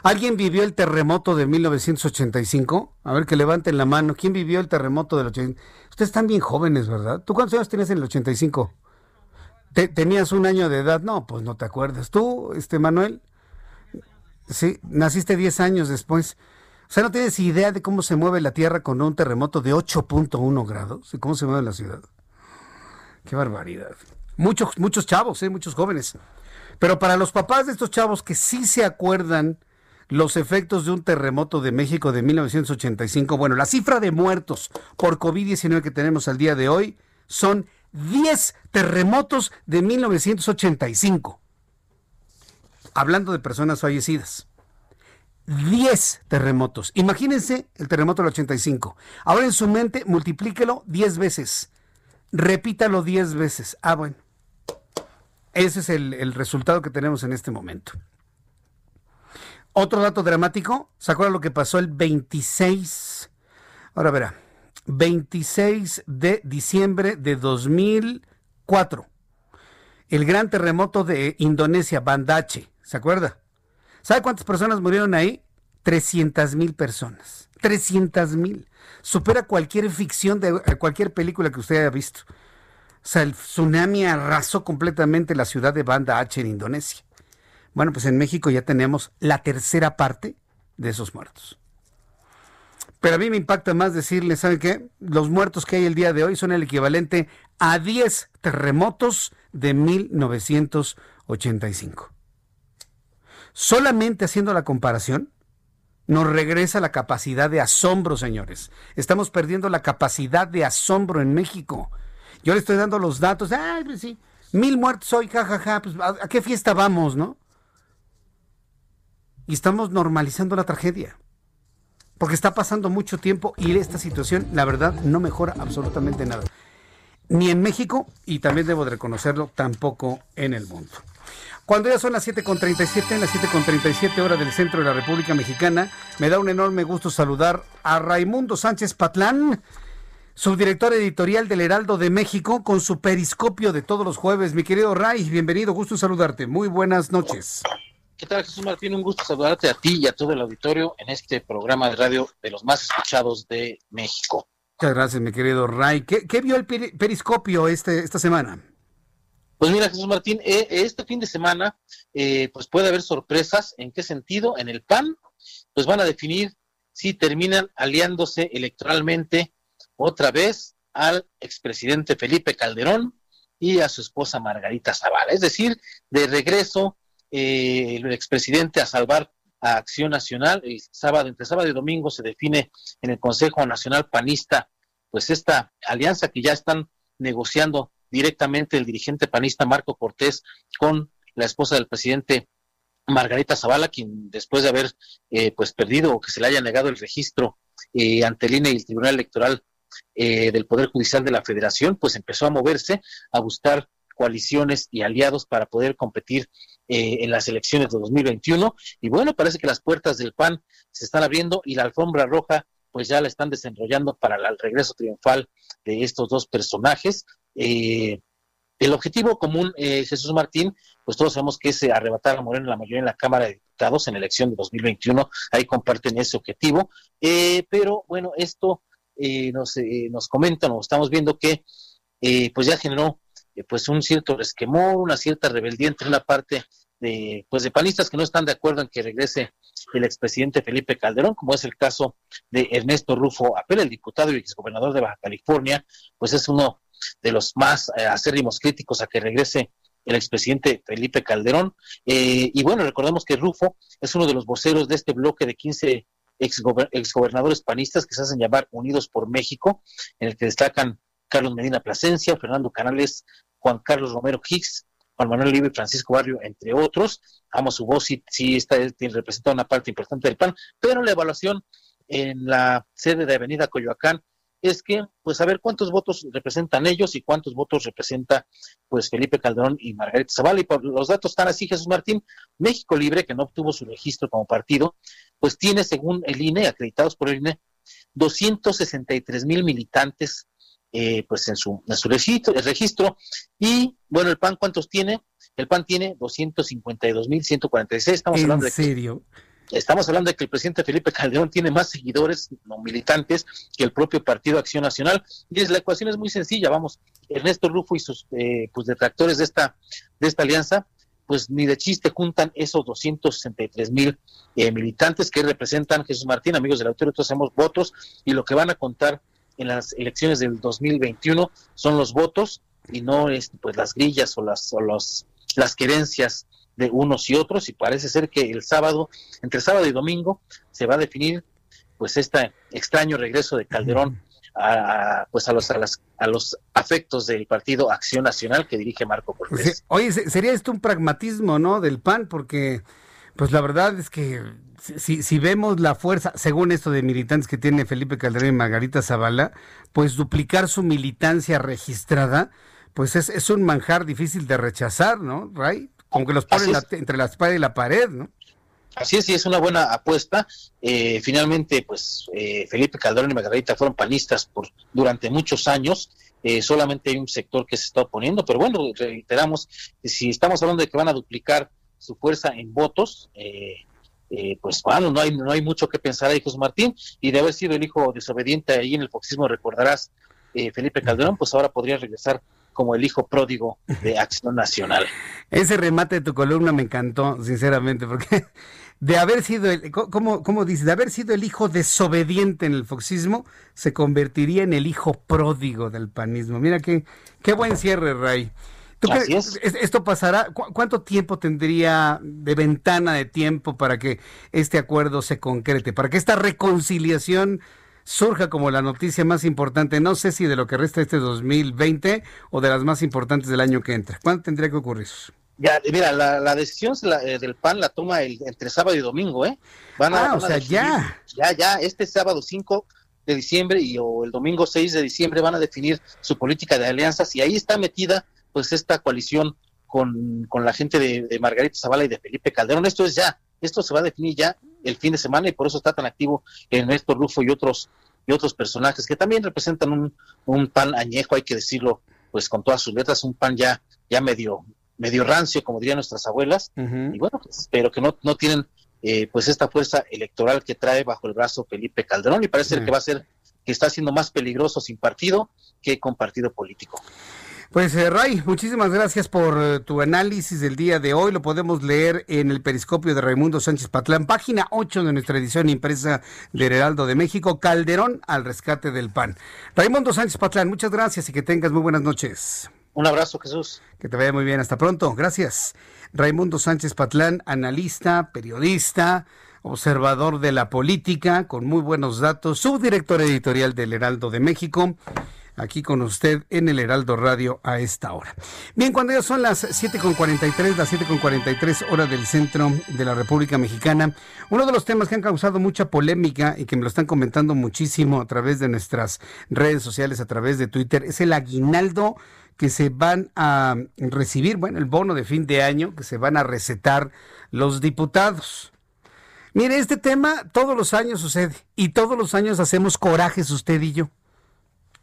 ¿Alguien vivió el terremoto de 1985? A ver, que levanten la mano. ¿Quién vivió el terremoto del 85? Ustedes están bien jóvenes, ¿verdad? ¿Tú cuántos años tenías en el 85? ¿Tenías un año de edad? No, pues no te acuerdas. ¿Tú, este Manuel? Sí, naciste 10 años después. O sea, no tienes idea de cómo se mueve la Tierra con un terremoto de 8.1 grados y cómo se mueve la ciudad. Qué barbaridad. Muchos, muchos chavos, ¿eh? muchos jóvenes. Pero para los papás de estos chavos que sí se acuerdan los efectos de un terremoto de México de 1985, bueno, la cifra de muertos por COVID-19 que tenemos al día de hoy son 10 terremotos de 1985. Hablando de personas fallecidas. 10 terremotos. Imagínense el terremoto del 85. Ahora en su mente multiplíquelo 10 veces. Repítalo 10 veces. Ah, bueno. Ese es el, el, resultado que tenemos en este momento. Otro dato dramático. ¿Se acuerdan lo que pasó el 26? Ahora verá. 26 de diciembre de 2004. El gran terremoto de Indonesia, Bandache. ¿Se acuerda? ¿Sabe cuántas personas murieron ahí? 300 mil personas. 300 mil. Supera cualquier ficción de cualquier película que usted haya visto. Sea, el tsunami arrasó completamente la ciudad de Banda H en Indonesia. Bueno, pues en México ya tenemos la tercera parte de esos muertos. Pero a mí me impacta más decirle, ¿saben qué? Los muertos que hay el día de hoy son el equivalente a 10 terremotos de 1985. Solamente haciendo la comparación, Nos regresa la capacidad de asombro, señores. Estamos perdiendo la capacidad de asombro en México. Yo le estoy dando los datos. Ay, pues sí, mil muertos hoy, jajaja. Pues, ¿a, ¿A qué fiesta vamos, no? Y estamos normalizando la tragedia. Porque está pasando mucho tiempo y esta situación, la verdad, no mejora absolutamente nada. Ni en México, y también debo de reconocerlo, tampoco en el mundo. Cuando ya son las 7.37, en las 7.37 horas del centro de la República Mexicana, me da un enorme gusto saludar a Raimundo Sánchez Patlán, subdirector editorial del Heraldo de México, con su periscopio de todos los jueves. Mi querido Ray, bienvenido, gusto saludarte. Muy buenas noches. ¿Qué tal, Jesús Martín? Un gusto saludarte a ti y a todo el auditorio en este programa de radio de los más escuchados de México. Muchas gracias, mi querido Ray. ¿Qué, qué vio el periscopio este, esta semana? Pues mira, Jesús Martín, eh, este fin de semana, eh, pues puede haber sorpresas. ¿En qué sentido? En el PAN, pues van a definir si terminan aliándose electoralmente otra vez al expresidente Felipe Calderón y a su esposa Margarita Zavala. Es decir, de regreso eh, el expresidente a salvar a Acción Nacional. El sábado, entre sábado y domingo se define en el Consejo Nacional Panista, pues esta alianza que ya están negociando directamente el dirigente panista Marco Cortés con la esposa del presidente Margarita Zavala, quien después de haber eh, pues perdido o que se le haya negado el registro eh, ante el INE y el Tribunal Electoral eh, del Poder Judicial de la Federación, pues empezó a moverse, a buscar coaliciones y aliados para poder competir eh, en las elecciones de 2021. Y bueno, parece que las puertas del PAN se están abriendo y la alfombra roja pues ya la están desenrollando para el regreso triunfal de estos dos personajes. Eh, el objetivo común, eh, Jesús Martín, pues todos sabemos que es arrebatar a Moreno la mayoría en la Cámara de Diputados en la elección de 2021, ahí comparten ese objetivo, eh, pero bueno, esto eh, nos, eh, nos comentan o estamos viendo que eh, pues ya generó eh, pues un cierto resquemor, una cierta rebeldía entre una parte de pues de panistas que no están de acuerdo en que regrese el expresidente Felipe Calderón, como es el caso de Ernesto Rufo Apel, el diputado y exgobernador de Baja California, pues es uno de los más eh, acérrimos críticos a que regrese el expresidente Felipe Calderón. Eh, y bueno, recordemos que Rufo es uno de los voceros de este bloque de 15 exgober exgobernadores panistas que se hacen llamar Unidos por México, en el que destacan Carlos Medina Plasencia, Fernando Canales, Juan Carlos Romero Hicks, Juan Manuel Libre y Francisco Barrio, entre otros. Amo su voz, sí, sí está, representa una parte importante del PAN, pero la evaluación en la sede de Avenida Coyoacán es que, pues, a ver cuántos votos representan ellos y cuántos votos representa, pues, Felipe Calderón y Margarita Zavala. Y por los datos están así, Jesús Martín, México Libre, que no obtuvo su registro como partido, pues tiene, según el INE, acreditados por el INE, 263 mil militantes eh, pues en su, en su registro, el registro. Y bueno, el PAN, ¿cuántos tiene? El PAN tiene 252.146. Estamos ¿En hablando de serio? Que, estamos hablando de que el presidente Felipe Calderón tiene más seguidores no militantes que el propio Partido Acción Nacional. Y es, la ecuación es muy sencilla, vamos. Ernesto Rufo y sus eh, pues detractores de esta, de esta alianza, pues ni de chiste juntan esos 263 mil eh, militantes que representan Jesús Martín, amigos del autor, todos hacemos votos y lo que van a contar en las elecciones del 2021 son los votos y no es pues las grillas o las o los las querencias de unos y otros y parece ser que el sábado entre sábado y domingo se va a definir pues este extraño regreso de Calderón a, pues a los a, las, a los afectos del partido Acción Nacional que dirige Marco Cortés. Oye, sería esto un pragmatismo, ¿no? Del PAN porque pues la verdad es que si, si, vemos la fuerza, según esto de militantes que tiene Felipe Calderón y Margarita Zavala, pues duplicar su militancia registrada, pues es, es un manjar difícil de rechazar, ¿no, Ray? Aunque los ponen la, entre la espada y la pared, ¿no? Así es, y es una buena apuesta. Eh, finalmente, pues eh, Felipe Calderón y Margarita fueron panistas por durante muchos años. Eh, solamente hay un sector que se está oponiendo, pero bueno, reiteramos, si estamos hablando de que van a duplicar su fuerza en votos, eh, eh, pues bueno, no hay, no hay mucho que pensar ahí, José Martín, y de haber sido el hijo desobediente ahí en el foxismo, recordarás, eh, Felipe Calderón, pues ahora podría regresar como el hijo pródigo de Acción Nacional. Ese remate de tu columna me encantó, sinceramente, porque de haber sido, el, ¿cómo, cómo dice? De haber sido el hijo desobediente en el foxismo, se convertiría en el hijo pródigo del panismo. Mira qué, qué buen cierre, Ray. Así es. ¿Esto pasará? ¿Cuánto tiempo tendría de ventana de tiempo para que este acuerdo se concrete? Para que esta reconciliación surja como la noticia más importante, no sé si de lo que resta este 2020 o de las más importantes del año que entra. ¿Cuándo tendría que ocurrir eso? Ya, mira, la, decisión eh, del PAN la toma el, entre sábado y domingo, ¿eh? Van a, ah, o sea, ya. Ya, ya, este sábado 5 de diciembre y o el domingo 6 de diciembre van a definir su política de alianzas y ahí está metida pues esta coalición con, con la gente de, Margarita Zavala y de Felipe Calderón. Esto es ya, esto se va a definir ya el fin de semana y por eso está tan activo Ernesto Rufo y otros y otros personajes que también representan un, un pan añejo, hay que decirlo, pues con todas sus letras, un pan ya, ya medio, medio rancio, como dirían nuestras abuelas, y bueno, pues, pero que no, no tienen eh, pues esta fuerza electoral que trae bajo el brazo Felipe Calderón y parece que va a ser que está siendo más peligroso sin partido que con partido político. Pues eh, Ray, muchísimas gracias por eh, tu análisis del día de hoy. Lo podemos leer en el periscopio de Raimundo Sánchez Patlán, página 8 de nuestra edición impresa de Heraldo de México, Calderón al rescate del PAN. Raimundo Sánchez Patlán, muchas gracias y que tengas muy buenas noches. Un abrazo, Jesús. Que te vaya muy bien. Hasta pronto. Gracias. Raimundo Sánchez Patlán, analista, periodista, observador de la política, con muy buenos datos, subdirector editorial del Heraldo de México aquí con usted en el Heraldo Radio a esta hora. Bien, cuando ya son las 7.43, las 7.43 horas del centro de la República Mexicana, uno de los temas que han causado mucha polémica y que me lo están comentando muchísimo a través de nuestras redes sociales, a través de Twitter, es el aguinaldo que se van a recibir, bueno, el bono de fin de año que se van a recetar los diputados. Mire, este tema todos los años sucede y todos los años hacemos corajes usted y yo.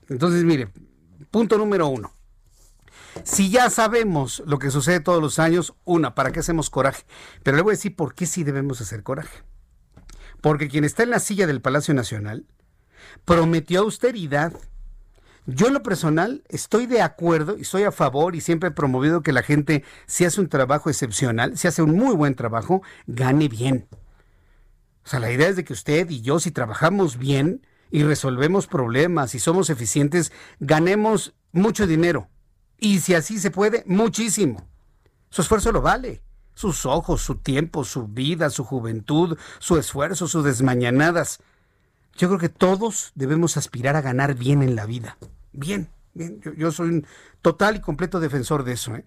Entonces, mire, punto número uno. Si ya sabemos lo que sucede todos los años, una, ¿para qué hacemos coraje? Pero le voy a decir por qué sí debemos hacer coraje. Porque quien está en la silla del Palacio Nacional prometió austeridad. Yo en lo personal estoy de acuerdo y estoy a favor y siempre he promovido que la gente, si hace un trabajo excepcional, si hace un muy buen trabajo, gane bien. O sea, la idea es de que usted y yo, si trabajamos bien, y resolvemos problemas y somos eficientes, ganemos mucho dinero. Y si así se puede, muchísimo. Su esfuerzo lo vale. Sus ojos, su tiempo, su vida, su juventud, su esfuerzo, sus desmañanadas. Yo creo que todos debemos aspirar a ganar bien en la vida. Bien, bien. Yo, soy un total y completo defensor de eso. ¿eh?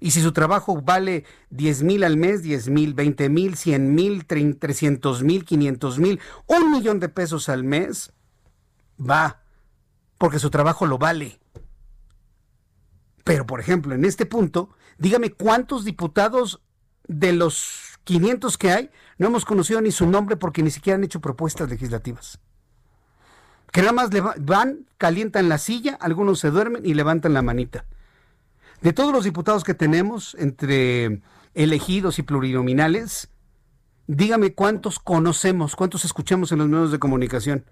Y si su trabajo vale 10 mil al mes, 10 mil, 20 mil, 100 mil, 300 mil, 500 mil, un millón de pesos al mes, va, porque su trabajo lo vale. Pero, por ejemplo, en este punto, dígame cuántos diputados de los 500 que hay no hemos conocido ni su nombre porque ni siquiera han hecho propuestas legislativas. Que nada más van, calientan la silla, algunos se duermen y levantan la manita. De todos los diputados que tenemos, entre elegidos y plurinominales, dígame cuántos conocemos, cuántos escuchamos en los medios de comunicación.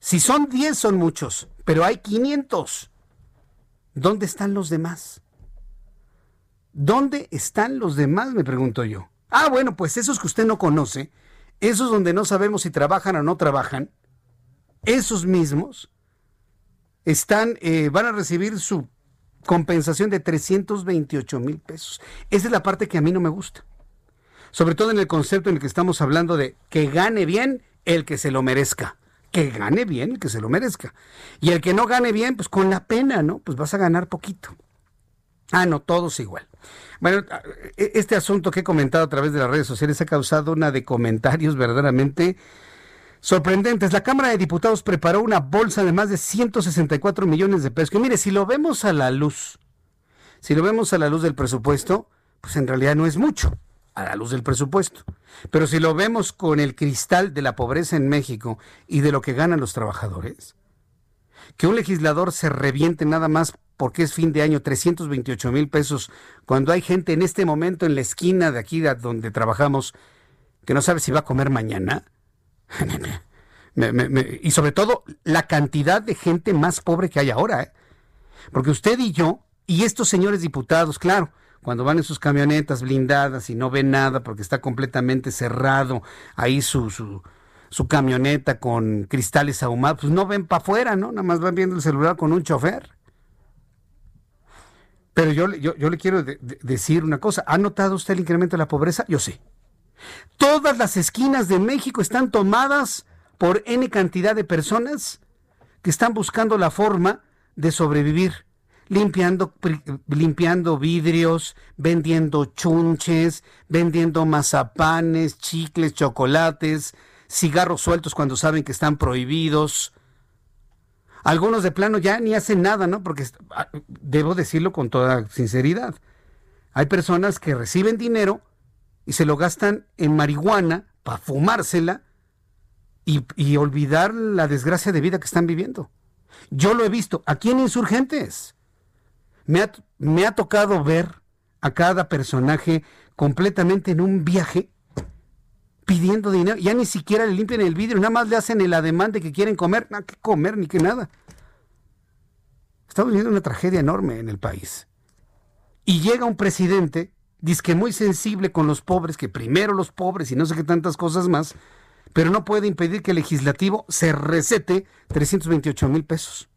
Si son 10 son muchos, pero hay 500. ¿Dónde están los demás? ¿Dónde están los demás? Me pregunto yo. Ah, bueno, pues esos que usted no conoce, esos donde no sabemos si trabajan o no trabajan, esos mismos están, eh, van a recibir su compensación de 328 mil pesos. Esa es la parte que a mí no me gusta. Sobre todo en el concepto en el que estamos hablando de que gane bien el que se lo merezca que gane bien, que se lo merezca. Y el que no gane bien, pues con la pena, ¿no? Pues vas a ganar poquito. Ah, no, todos igual. Bueno, e, este asunto que he comentado a través de las redes sociales ha causado una de comentarios verdaderamente sorprendentes. La Cámara de Diputados preparó una bolsa de más de 164 millones de pesos. Que mire, si lo vemos a la luz, si lo vemos a la luz del presupuesto, pues en realidad no es mucho a la luz del presupuesto. Pero si lo vemos con el cristal de la pobreza en México y de lo que ganan los trabajadores, que un legislador se reviente nada más porque es fin de año 328 mil pesos, cuando hay gente en este momento en la esquina de aquí donde trabajamos que no sabe si va a comer mañana. y sobre todo la cantidad de gente más pobre que hay ahora. ¿eh? Porque usted y yo, y estos señores diputados, claro, cuando van en sus camionetas blindadas y no ven nada porque está completamente cerrado ahí su, su, su camioneta con cristales ahumados, pues no ven para afuera, ¿no? Nada más van viendo el celular con un chofer. Pero yo, yo, yo le quiero decir una cosa. ¿Ha notado usted el incremento de la pobreza? Yo sí. Todas las esquinas de México están tomadas por N cantidad de personas que están buscando la forma de sobrevivir, limpiando, limpiando vidrios, vendiendo chunches, vendiendo mazapanes, chicles, chocolates, cigarros sueltos cuando saben que están prohibidos. Algunos de plano ya ni hacen nada, ¿no? Porque ah, debo decirlo con toda sinceridad. Hay personas que reciben dinero y se lo gastan en marihuana para fumársela y, y, olvidar la desgracia de vida que están viviendo. Yo lo he visto aquí en Insurgentes. Me ha, me ha tocado ver a cada personaje completamente en un viaje pidiendo dinero. Ya ni siquiera le limpian el vidrio, nada más le hacen el ademán de que quieren comer. Nada que comer ni que nada. Estamos viviendo una tragedia enorme en el país. Y llega un presidente, que muy sensible con los pobres, que primero los pobres y no sé qué tantas cosas más, pero no puede impedir que el legislativo se recete 328 mil pesos.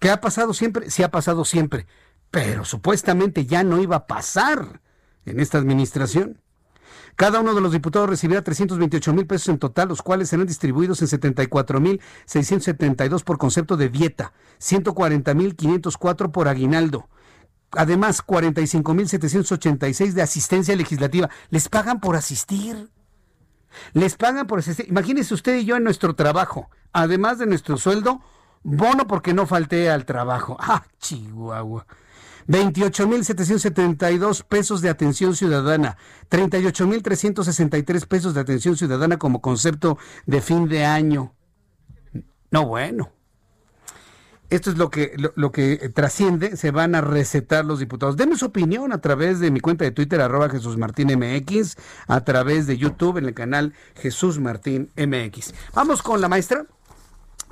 ¿Qué ha pasado siempre? Sí ha pasado siempre, pero supuestamente ya no iba a pasar en esta administración. Cada uno de los diputados recibirá 328 mil pesos en total, los cuales serán distribuidos en 74 mil 672 por concepto de dieta, 140 mil 504 por aguinaldo. Además, 45 mil 786 de asistencia legislativa. Les pagan por asistir. Les pagan por asistir. Imagínese usted y yo en nuestro trabajo, además de nuestro sueldo, bono porque no falté al trabajo. ¡Ah, Chihuahua! 28.772 pesos de atención ciudadana, 38.363 pesos de atención ciudadana como concepto de fin de año. No, bueno. Esto es lo que, lo, que trasciende, se van a recetar los diputados. Denme su opinión a través de mi cuenta de Twitter, arroba Jesús Martín MX, a través de YouTube en el canal Jesús Martín MX. Vamos con la maestra.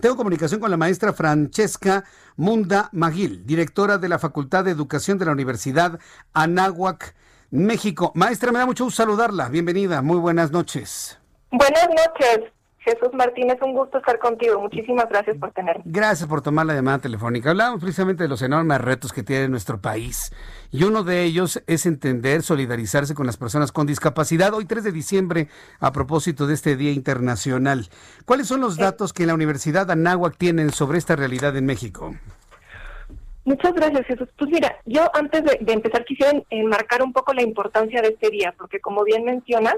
Tengo comunicación con la maestra Francesca Munda Maguil, directora de la Facultad de Educación de la Universidad Anáhuac, México. Maestra, me da mucho gusto saludarla. Bienvenida, muy buenas noches. Buenas noches. Jesús Martínez, un gusto estar contigo. Muchísimas gracias por tenerme. Gracias por tomar la llamada telefónica. Hablamos precisamente de los enormes retos que tiene nuestro país. Y uno de ellos es entender, solidarizarse con las personas con discapacidad. Hoy 3 de diciembre, a propósito de este Día Internacional. ¿Cuáles son los datos que la Universidad Anáhuac tienen sobre esta realidad en México? Muchas gracias, Jesús. Pues mira, yo antes de, empezar quisiera enmarcar un poco la importancia de este día, porque como bien mencionas,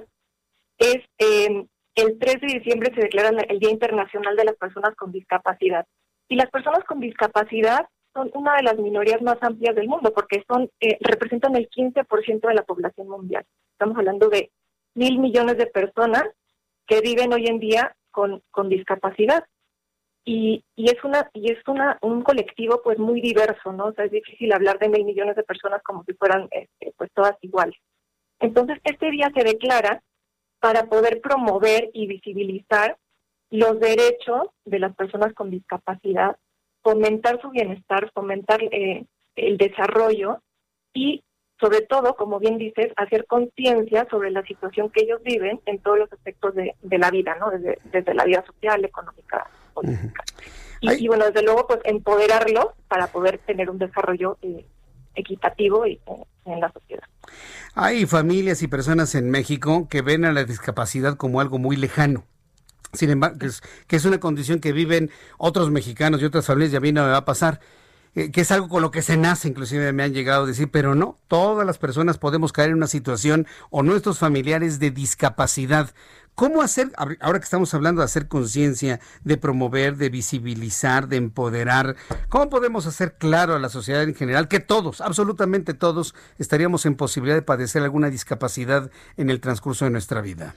es eh, el 3 de diciembre se declara el Día Internacional de las Personas con Discapacidad. Y las personas con discapacidad son una de las minorías más amplias del mundo porque son eh, representan el 15% de la población mundial. Estamos hablando de mil millones de personas que viven hoy en día con, con discapacidad. Y, y es una y es una un colectivo pues muy diverso, ¿no? O sea, es difícil hablar de mil millones de personas como si fueran este, pues todas iguales. Entonces, este día se declara para poder promover y visibilizar los derechos de las personas con discapacidad, fomentar su bienestar, fomentar eh, el desarrollo y, sobre todo, como bien dices, hacer conciencia sobre la situación que ellos viven en todos los aspectos de, la vida, ¿no? Desde, la vida social, económica, política. y, bueno, desde luego, pues empoderarlos para poder tener un desarrollo eh, equitativo y, en la sociedad. Hay familias y personas en México que ven a la discapacidad como algo muy lejano. Sin embargo, que es, una condición que viven otros mexicanos y otras familias y a mí no me va a pasar. Eh, que es algo con lo que se nace, inclusive me han llegado a decir, pero no, todas las personas podemos caer en una situación o nuestros familiares de discapacidad. ¿Cómo hacer, ahora que estamos hablando de hacer conciencia, de promover, de visibilizar, de empoderar, cómo podemos hacer claro a la sociedad en general que todos, absolutamente todos, estaríamos en posibilidad de padecer alguna discapacidad en el transcurso de nuestra vida?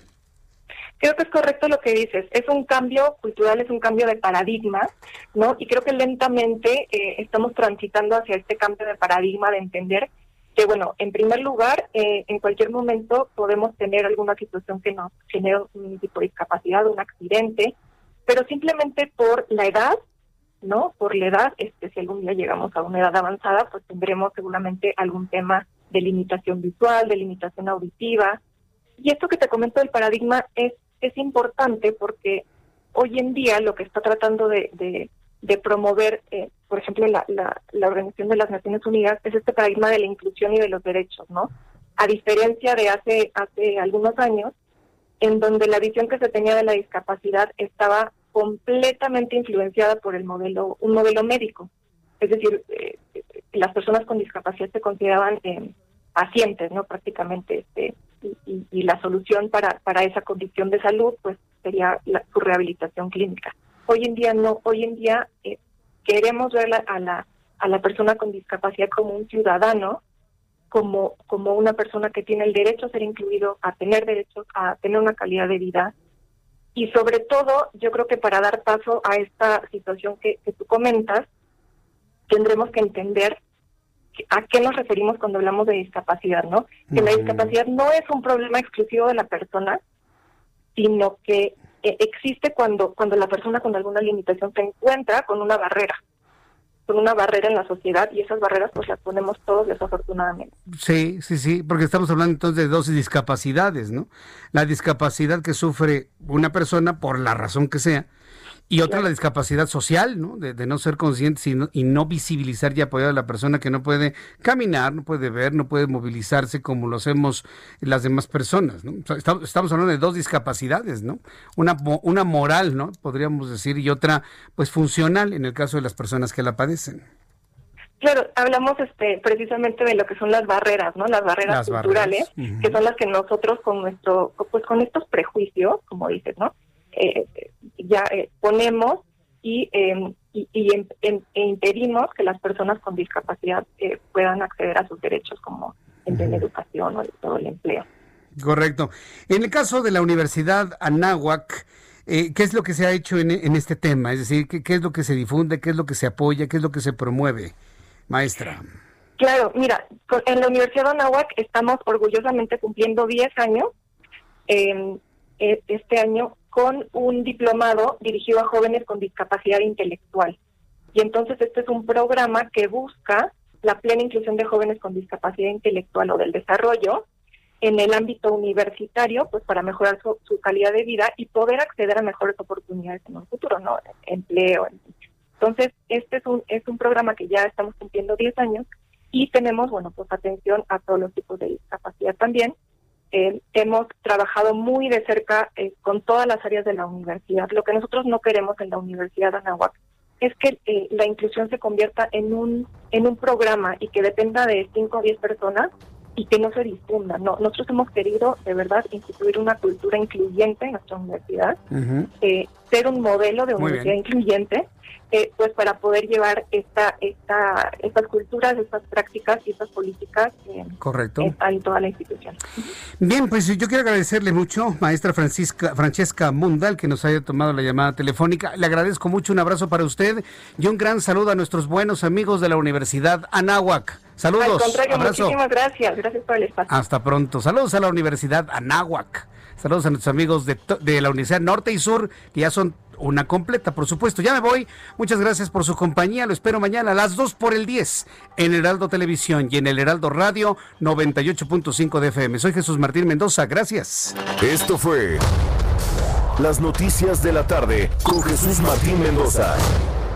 Creo que es correcto lo que dices. Es un cambio cultural, es un cambio de paradigma, ¿no? Y creo que lentamente eh, estamos transitando hacia este cambio de paradigma de entender que bueno, en primer lugar, eh, en cualquier momento podemos tener alguna situación que nos genere un tipo de discapacidad, un accidente, pero simplemente por la edad, ¿no? Por la edad, este, si algún día llegamos a una edad avanzada, pues tendremos seguramente algún tema de limitación visual, de limitación auditiva. Y esto que te comento del paradigma es, es importante porque hoy en día lo que está tratando de, de promover, eh, por ejemplo, la, la, la Organización de las Naciones Unidas, es este paradigma de la inclusión y de los derechos, ¿no? A diferencia de hace, hace algunos años, en donde la visión que se tenía de la discapacidad estaba completamente influenciada por el modelo, un modelo médico. Es decir, eh, las personas con discapacidad se consideraban eh, pacientes, ¿no? Prácticamente, este, y, y, la solución para, para esa condición de salud, pues sería la, su rehabilitación clínica. Hoy en día no, hoy en día eh, queremos ver la, a, la, a la persona con discapacidad como un ciudadano, como, como una persona que tiene el derecho a ser incluido, a tener derecho a tener una calidad de vida. Y sobre todo, yo creo que para dar paso a esta situación que, que tú comentas, tendremos que entender a qué nos referimos cuando hablamos de discapacidad, ¿no? Que la discapacidad no es un problema exclusivo de la persona, sino que existe cuando, cuando la persona con alguna limitación se encuentra con una barrera, con una barrera en la sociedad y esas barreras pues las ponemos todos desafortunadamente. Sí, sí, sí, porque estamos hablando entonces de dos discapacidades, ¿no? La discapacidad que sufre una persona por la razón que sea y otra la discapacidad social, ¿no? De, de no ser conscientes y no, y no, visibilizar y apoyar a la persona que no puede caminar, no puede ver, no puede movilizarse como lo hacemos las demás personas, ¿no? O sea, estamos, estamos, hablando de dos discapacidades, ¿no? Una, una moral, ¿no? Podríamos decir, y otra, pues, funcional en el caso de las personas que la padecen. Claro, hablamos este precisamente de lo que son las barreras, ¿no? Las barreras las culturales, barreras. Uh -huh. que son las que nosotros con nuestro, pues con estos prejuicios, como dices, ¿no? Eh, ya eh, ponemos y, eh, y, y en, en, e impedimos que las personas con discapacidad eh, puedan acceder a sus derechos como el de la educación o de todo el empleo. Correcto. En el caso de la Universidad Anáhuac, eh, ¿qué es lo que se ha hecho en, en este tema? Es decir, ¿qué, ¿qué, es lo que se difunde, qué es lo que se apoya, qué es lo que se promueve, maestra? Claro, mira, en la Universidad Anáhuac estamos orgullosamente cumpliendo 10 años. Eh, este año con un diplomado dirigido a jóvenes con discapacidad intelectual. Y entonces este es un programa que busca la plena inclusión de jóvenes con discapacidad intelectual o del desarrollo en el ámbito universitario, pues para mejorar su, calidad de vida y poder acceder a mejores oportunidades en un futuro, ¿no? Empleo. Entonces, este es un, es un programa que ya estamos cumpliendo 10 años y tenemos, bueno, pues atención a todos los tipos de discapacidad también eh, hemos trabajado muy de cerca eh, con todas las áreas de la universidad. Lo que nosotros no queremos en la Universidad de Anahuac es que eh, la inclusión se convierta en un en un programa y que dependa de 5 o 10 personas y que no se difunda. No, nosotros hemos querido de verdad instituir una cultura incluyente en nuestra universidad, uh -huh. ser un modelo de universidad incluyente eh, pues para poder llevar esta, esta, estas culturas, estas prácticas y estas políticas eh, Correcto. En, en, toda la institución. Bien, pues yo quiero agradecerle mucho, maestra Francisca, Francesca Mundal, que nos haya tomado la llamada telefónica. Le agradezco mucho, un abrazo para usted y un gran saludo a nuestros buenos amigos de la Universidad Anáhuac. Saludos. Al contrario, abrazo. muchísimas gracias. Gracias por el espacio. Hasta pronto. Saludos a la Universidad Anáhuac. Saludos a nuestros amigos de, de la Universidad Norte y Sur, que ya son una completa, por supuesto. Ya me voy. Muchas gracias por su compañía. Lo espero mañana a las 2 por el 10 en Heraldo Televisión y en el Heraldo Radio 98.5 de FM. Soy Jesús Martín Mendoza. Gracias. Esto fue Las Noticias de la Tarde con Jesús Martín Mendoza.